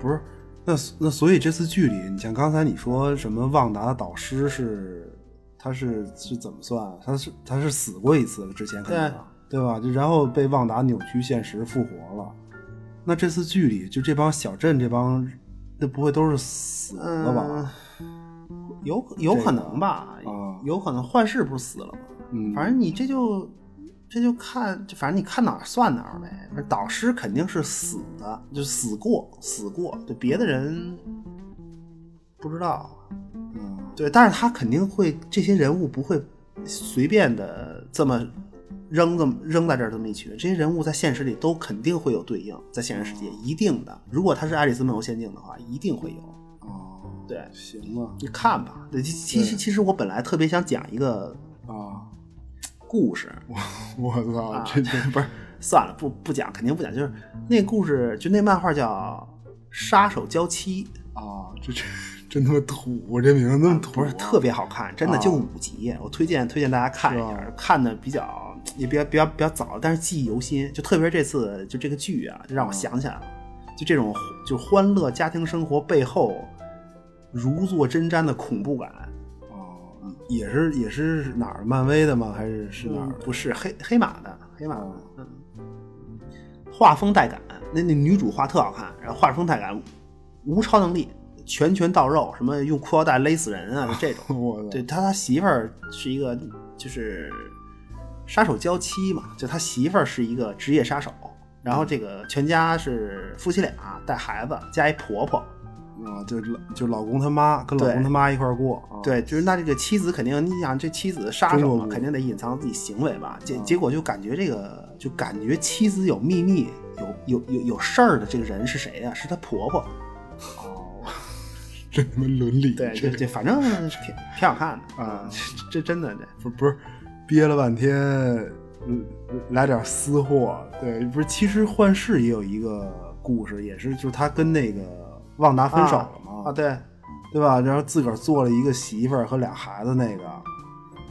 不是，那那所以这次剧里，你像刚才你说什么旺达的导师是，他是是怎么算？他是他是死过一次了，之前可能对吧？就然后被旺达扭曲现实复活了。那这次剧里，就这帮小镇这帮，那不会都是死了吧？有有可能吧，啊有可能幻视不是死了吗？嗯，反正你这就这就看，就反正你看哪儿算哪儿呗。导师肯定是死的，就死过，死过。对别的人不知道，嗯对，但是他肯定会，这些人物不会随便的这么扔这么扔在这儿这么一群。这些人物在现实里都肯定会有对应，在现实世界一定的。如果他是爱丽丝梦游仙境的话，一定会有。哦，对，行吧，你看吧。对，其其实其实我本来特别想讲一个啊，故事，我我操，啊。这这不是。算了，不不讲，肯定不讲。就是那故事，就那漫画叫《杀手娇妻。啊，这这真他妈土，我这名字那么》，土、不是特别好看，真的啊。就五集，我推荐推荐大家看一是下，看的比较也比较比较比较早，但是记忆犹新。就特别是这次就这个剧啊，就让我想起来了，就这种就欢乐家庭生活背后如坐针毡的恐怖感。哦，也是也是哪儿漫威的吗？还是是哪儿的？不是黑黑马的，黑马的哦，嗯，画风带感，那那女主画特好看，然后画风带感，无超能力，拳拳到肉，什么用裤腰带勒死人啊，就这种。对他，他媳妇儿是一个就是杀手娇妻嘛，就他媳妇儿是一个职业杀手，然后这个全家是夫妻俩带孩子加一婆婆，啊，就老就老公他妈跟老公他妈一块儿过，啊、对，就是那这个妻子肯定，你想这妻子杀手嘛，肯定得隐藏自己行为吧？结啊结果就感觉这个，就感觉妻子有秘密、有有有有事儿的这个人是谁呀、是她婆婆。哦，这他妈伦理，对，这这这反正挺挺好看的啊这这真的这不不是憋了半天，嗯来点私货，对，不是，其实幻视也有一个故事，也是就是他跟那个旺达分手了嘛，啊，对，对吧？然后自个儿做了一个媳妇儿和俩孩子，那个，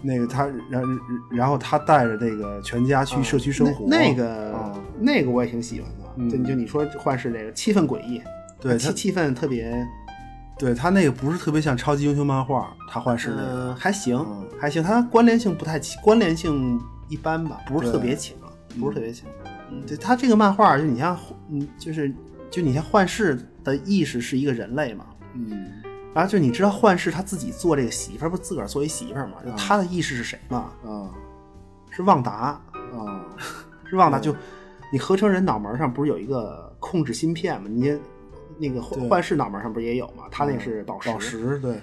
那个他，然然后他带着这个全家去社区生活，啊那那个、啊那个我也挺喜欢的。嗯就就你说幻视这个气氛诡异，对他气气氛特别，对他那个不是特别像超级英雄漫画，他幻视那个，嗯，还行嗯还行，他关联性不太强，关联性一般吧，不是特别强，不是特别强。嗯，对，他这个漫画就你像，嗯，就是就你像幻视的意识是一个人类嘛，嗯然后就你知道幻视他自己做这个媳妇儿，不自个儿做一媳妇儿嘛？就啊他的意识是谁嘛？啊是旺达，啊 是旺达。就你合成人脑门上不是有一个控制芯片吗？你那个对幻视脑门上不是也有吗？他那是宝石，宝石对，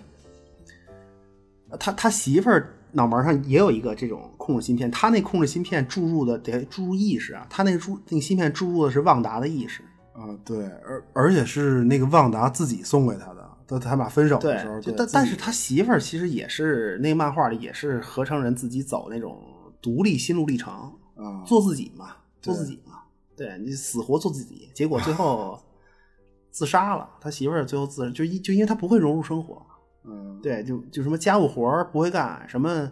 他他媳妇儿脑门上也有一个这种控制芯片，他那控制芯片注入的得注入意识啊，他那个注那个芯片注入的是旺达的意识。啊对，而而且是那个旺达自己送给他的，他他俩分手的时候，，对但但是他媳妇儿其实也是那个漫画里也是合成人自己走那种独立心路历程，啊做自己嘛，做自己嘛，对你死活做自己，结果最后 自杀了。他媳妇儿最后自就因就因为他不会融入生活，嗯对，就就什么家务活儿不会干，什么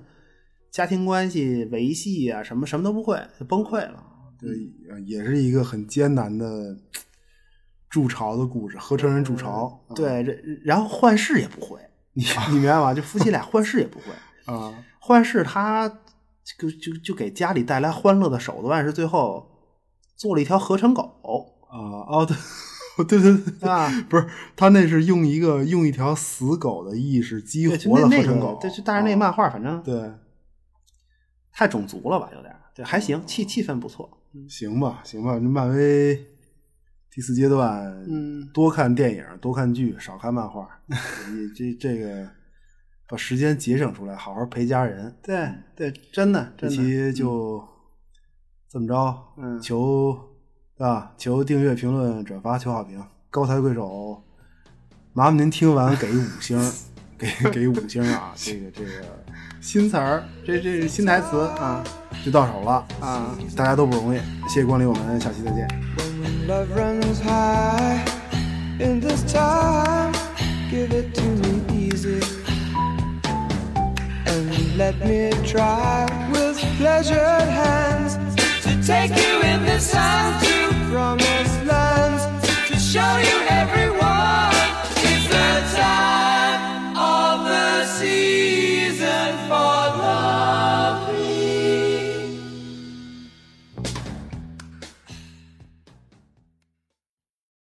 家庭关系维系啊，什么什么都不会，就崩溃了。对，呃也是一个很艰难的筑巢的故事，合成人筑巢。对，这然后幻视也不会，你 你明白吗？就夫妻俩幻视也不会，啊幻视他就就就给家里带来欢乐的手段是最后做了一条合成狗啊哦 对。对对对啊，不是他那是用一个用一条死狗的意识激活了合成狗，对，但是那漫画反正对太种族了吧，有点对，还行，气气氛不错，行吧行吧，那漫威第四阶段，嗯，多看电影，多看剧，少看漫画，你这这个把时间节省出来，好好陪家人，对对，真的，这期就这么着，嗯，求。啊！求订阅、评论、转发，求好评。高抬贵手，麻烦您听完给五星，给 给五星啊！这个这个新词儿，这这是新台词啊，就到手了啊，大家都不容易，谢谢光临，我们下期再见。And let me with pleasure hands to take you in to promise lands to show you.